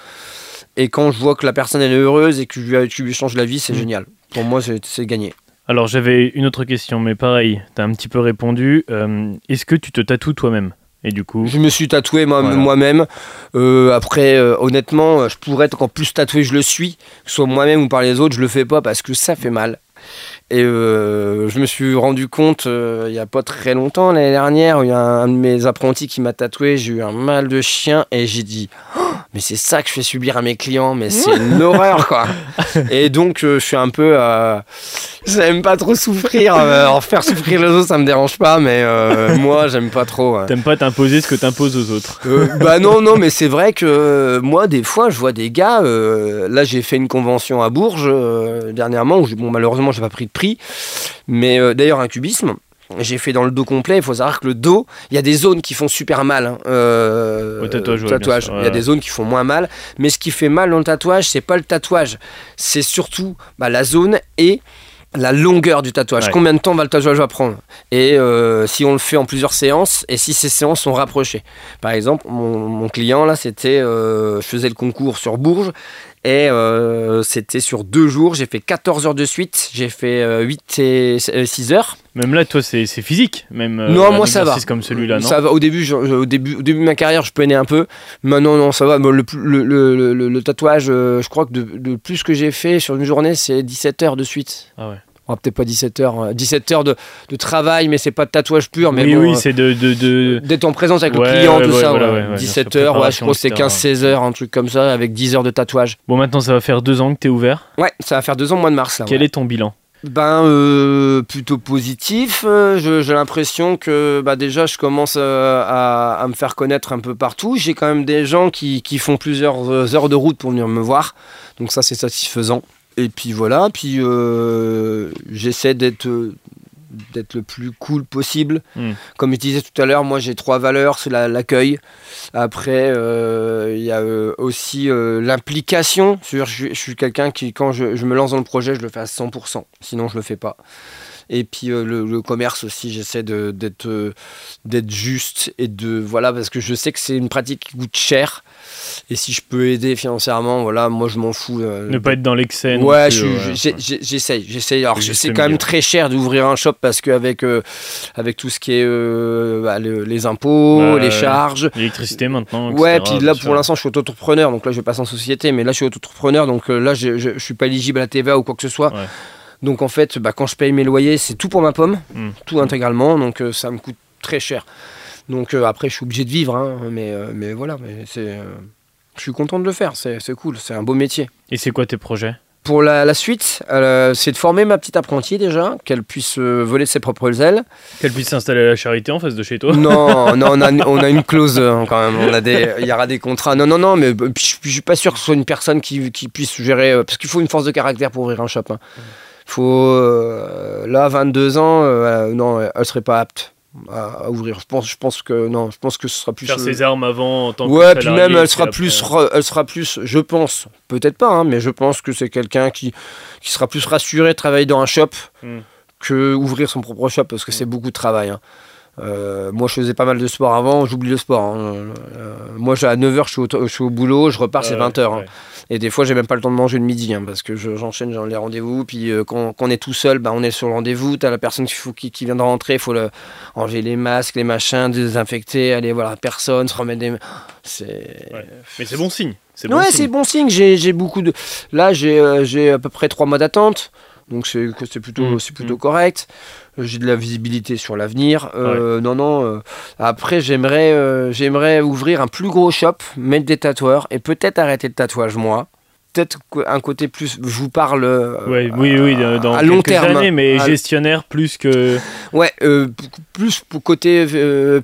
Et quand je vois que la personne elle est heureuse et que tu lui, tu lui changes la vie, c'est Mm. génial. Pour moi, c'est gagné. Alors j'avais une autre question, mais pareil, tu as un petit peu répondu. Euh, Est-ce que tu te tatoues toi-même? Et du coup, Je me suis tatoué Voilà. moi-même. Euh, après, euh, honnêtement, je pourrais être encore plus tatoué, je le suis. Que ce soit moi-même ou par les autres, je le fais pas parce que ça fait mal. Et euh, je me suis rendu compte euh, il y a pas très longtemps, l'année dernière, où il y a un de mes apprentis qui m'a tatoué, j'ai eu un mal de chien et j'ai dit Oh, mais c'est ça que je fais subir à mes clients, mais c'est une horreur quoi. Et donc euh, je suis un peu, euh, j'aime pas trop souffrir, euh, en faire souffrir les autres ça me dérange pas, mais euh, moi j'aime pas trop. ouais. t'aimes pas t'imposer ce que t'imposes aux autres Euh, bah non, non, mais c'est vrai que euh, moi, des fois, je vois des gars. euh, là, j'ai fait une convention à Bourges euh, dernièrement où, bon, malheureusement, j'ai pas pris de Mais euh, d'ailleurs, un cubisme. J'ai fait dans le dos complet. Il faut savoir que le dos, il y a des zones qui font super mal. hein, euh, Au tatouage, ouais, tatouage. Il y a des zones qui font moins mal. Mais ce qui fait mal dans le tatouage, c'est pas le tatouage. C'est surtout bah, la zone et la longueur du tatouage. Ouais. Combien de temps va le tatouage va prendre? Et euh, si on le fait en plusieurs séances et si ces séances sont rapprochées. Par exemple, mon, mon client là, c'était, euh, je faisais le concours sur Bourges et euh, c'était sur deux jours. J'ai fait 14 heures de suite. J'ai fait euh, 8 et 6 heures. Même là, toi, c'est physique, même. euh, Non, moi, ça va. comme celui-là, non? Ça va. Au début, je- au début, au début de ma carrière, je peinais un peu. Maintenant, non, ça va. Le, le, le- le- le tatouage, euh, je crois que de, de plus que j'ai fait sur une journée, c'est 17 heures de suite. Ah ouais. Peut-être pas 17 heures. euh, 17 heures de, de travail, mais c'est pas de tatouage pur. Mais oui, bon, oui, euh, c'est de, D'être en présence avec Ouais, le client, ouais, tout ouais, ça. voilà, ouais. ouais, ouais, bien 17 sûr, heures, ouais, je crois que c'est préparation, 15-16 heures, un truc comme ça, avec 10 heures de tatouage. Bon, maintenant, ça va faire deux ans que t'es ouvert. Ouais, ça va faire deux ans au mois de mars. Là, Quel est ton bilan? Ben, euh, plutôt positif. Euh, J'ai l'impression que bah, déjà, je commence euh, à, à me faire connaître un peu partout. J'ai quand même des gens qui, qui font plusieurs euh, heures de route pour venir me voir. Donc ça, c'est satisfaisant. Et puis voilà, puis euh, j'essaie d'être euh, d'être le plus cool possible. Mm. Comme je disais tout à l'heure, moi j'ai trois valeurs, c'est la- l'accueil. Après, euh, il y a euh, aussi euh, l'implication. Je, suis- je suis quelqu'un qui, quand je, je me lance dans le projet, je le fais à 100%. Sinon, je le fais pas. Et puis euh, le, le commerce aussi, j'essaie d'être euh, d'être juste et de voilà parce que je sais que c'est une pratique qui coûte cher. Et si je peux aider financièrement, voilà, moi je m'en fous. euh, Ne pas être dans l'excès. Ouais, ouais, ouais. j'essaye, j'essaye. Alors, C'est quand même très cher d'ouvrir un shop parce qu'avec euh, avec tout ce qui est euh, bah, le- les impôts, Ouais, les ouais. charges. L'électricité maintenant. Ouais, etc., puis là pour l'instant je suis auto-entrepreneur, donc là je vais passer en société, mais là je suis auto-entrepreneur, donc là je, je, je suis pas éligible à la TVA ou quoi que ce soit. Ouais. Donc en fait, bah, quand je paye mes loyers, c'est tout pour ma pomme, Mm. tout intégralement, donc euh, ça me coûte très cher. Donc euh, après je suis obligé de vivre, hein, mais, euh, mais voilà, mais c'est, je suis content de le faire, c'est cool, c'est un beau métier. Et c'est quoi tes projets? Pour la, la suite, c'est de former ma petite apprentie déjà, qu'elle puisse voler de ses propres ailes. Qu'elle puisse s'installer à la charité en face de chez toi? Non, non, on a, on a une clause hein, quand même. On a des, il y aura des contrats. Non, non, non, mais je, je suis pas sûr que ce soit une personne qui, qui puisse gérer, parce qu'il faut une force de caractère pour ouvrir un shop. hein. Faut euh, là, 22 ans, euh, non, elle serait pas apte à, ouvrir. Je pense, je pense que non, je pense que ce sera plus. Faire euh, ses armes avant en tant que Ouais, puis même elle sera plus, elle sera plus, je pense, peut-être pas, hein, mais je pense que c'est quelqu'un qui, qui sera plus rassuré de travailler dans un shop Mm. que ouvrir son propre shop parce que c'est beaucoup de travail. hein. Euh, moi, je faisais pas mal de sport avant, j'oublie le sport. hein. Euh, moi, à 9h, je, suis au- je suis au boulot, je repars, c'est Ouais, 20h. ouais. Et des fois, j'ai même pas le temps de manger le midi, hein, parce que je- j'enchaîne dans les rendez-vous. Puis euh, quand, quand on est tout seul, bah, on est sur le rendez-vous. T'as la personne qui, faut- qui, qui vient de rentrer, il faut le, enlever les masques, les machins, désinfecter, aller voir la personne, se remettre des. Ouais. Mais c'est bon signe. C'est bon Ouais, c'est bon signe. J'ai beaucoup de. Là, j'ai à peu près trois mois d'attente. Donc c'est plutôt, Mm, c'est plutôt correct. Euh, J'ai de la visibilité sur l'avenir. Euh, Non, non. euh, Après, j'aimerais euh, j'aimerais ouvrir un plus gros shop, mettre des tatoueurs et peut-être arrêter le tatouage, moi. Peut-être un côté plus. Je vous parle. Ouais, oui, oui, dans à long terme. années, mais À- gestionnaire plus que. Ouais, plus pour côté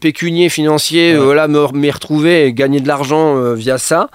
pécunier, financier, Ouais. voilà, me, m'y retrouver et gagner de l'argent via ça.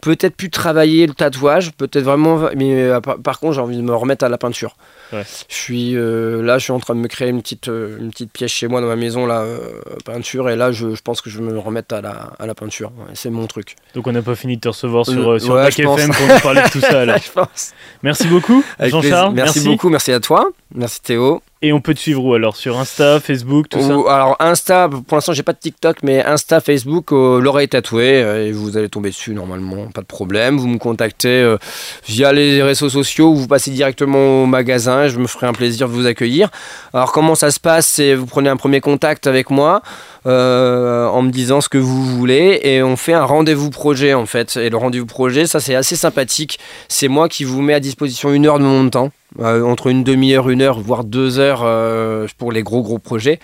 Peut-être plus travailler le tatouage, peut-être vraiment, mais euh, par, contre j'ai envie de me remettre à la peinture. Ouais. Je suis euh, là, je suis en train de me créer une petite, euh, une petite pièce chez moi dans ma maison là, euh, peinture, et là je, je pense que je vais me remettre à la, à la peinture. Ouais, c'est mon truc. Donc on n'a pas fini de te recevoir sur, Euh, sur ouais. FM pour nous parler de tout ça. alors. je pense. Merci beaucoup, Jean-Charles. merci, beaucoup, merci à toi, merci Théo. Et on peut te suivre où alors? Sur Insta, Facebook, tout ça? Alors Insta, pour l'instant j'ai pas de TikTok, mais Insta, Facebook, euh, l'oreille tatouée, euh, et vous allez tomber dessus normalement, pas de problème. Vous me contactez euh, via les réseaux sociaux, ou vous passez directement au magasin, je me ferai un plaisir de vous accueillir. Alors comment ça se passe? Vous prenez un premier contact avec moi? Euh, en me disant ce que vous voulez, et on fait un rendez-vous projet en fait. Et le rendez-vous projet, ça c'est assez sympathique. C'est moi qui vous mets à disposition une heure de mon temps, euh, entre une demi-heure, une heure, voire deux heures euh, pour les gros gros projets.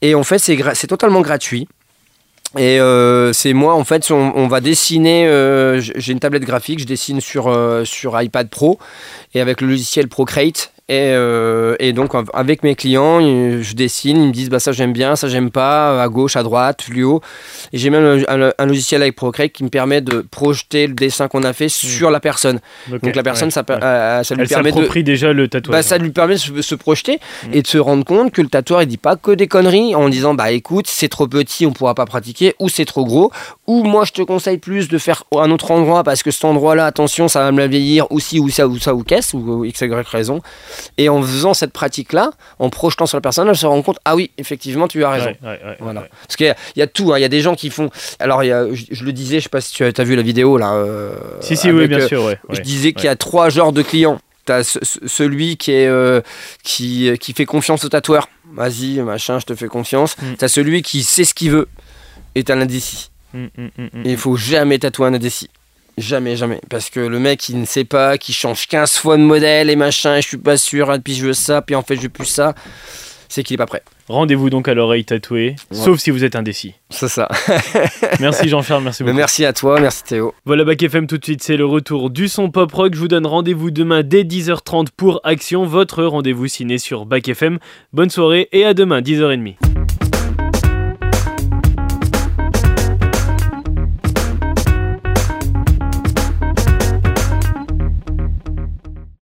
Et en fait, c'est totalement gratuit. Et c'est moi, en fait, on, va dessiner. J'ai une tablette graphique, je dessine sur, sur iPad Pro et avec le logiciel Procreate. Et, euh, et donc, av- avec mes clients, euh, je dessine. Ils me disent bah, ça j'aime bien, ça j'aime pas, à gauche, à droite, plus haut. Et j'ai même un, logiciel avec Procreate qui me permet de projeter le dessin qu'on a fait sur la personne. Donc, la personne, ouais, ça, ouais. euh, ça lui Elle permet de. déjà le tatouage. Bah, ça lui permet de se, se projeter Mm. et de se rendre compte que le tatoueur il dit pas que des conneries en disant bah écoute c'est trop petit on pourra pas pratiquer ou c'est trop gros ou moi je te conseille plus de faire un autre endroit parce que cet endroit là attention ça va me la vieillir ou si ou ça ou ça ou qu'est-ce ou x y raison et en faisant cette pratique là en projetant sur la personne elle se rend compte ah oui effectivement tu as raison Ouais, ouais, ouais, voilà. Parce qu'il y, y a tout, hein. il y a des gens qui font. Alors, il y a- je, je le disais, je sais pas si tu as, vu la vidéo là. euh, Si, si, oui, bien euh, sûr. Je disais qu'il y a trois genres de clients. T'as ce- ce- celui qui est euh, qui, qui fait confiance au tatoueur. Vas-y, machin, je te fais confiance. Mm. T'as celui qui sait ce qu'il veut. Et t'as l'indécis. Mm, mm, mm, mm. Et il faut jamais tatouer un indécis. Jamais, jamais. Parce que le mec, il ne sait pas, qui change 15 fois de modèle et machin, et je suis pas sûr, et puis je veux ça, puis en fait, je veux plus ça. C'est qu'il est pas prêt. Rendez-vous donc à l'oreille tatouée, Ouais. sauf si vous êtes indécis. C'est ça. Merci Jean-Charles, merci Mais beaucoup. merci à toi, merci Théo. Voilà Bac FM tout de suite, c'est le retour du son pop rock. Je vous donne rendez-vous demain dès 10h30 pour Action, votre rendez-vous ciné sur Bac FM. Bonne soirée et à demain 10h30.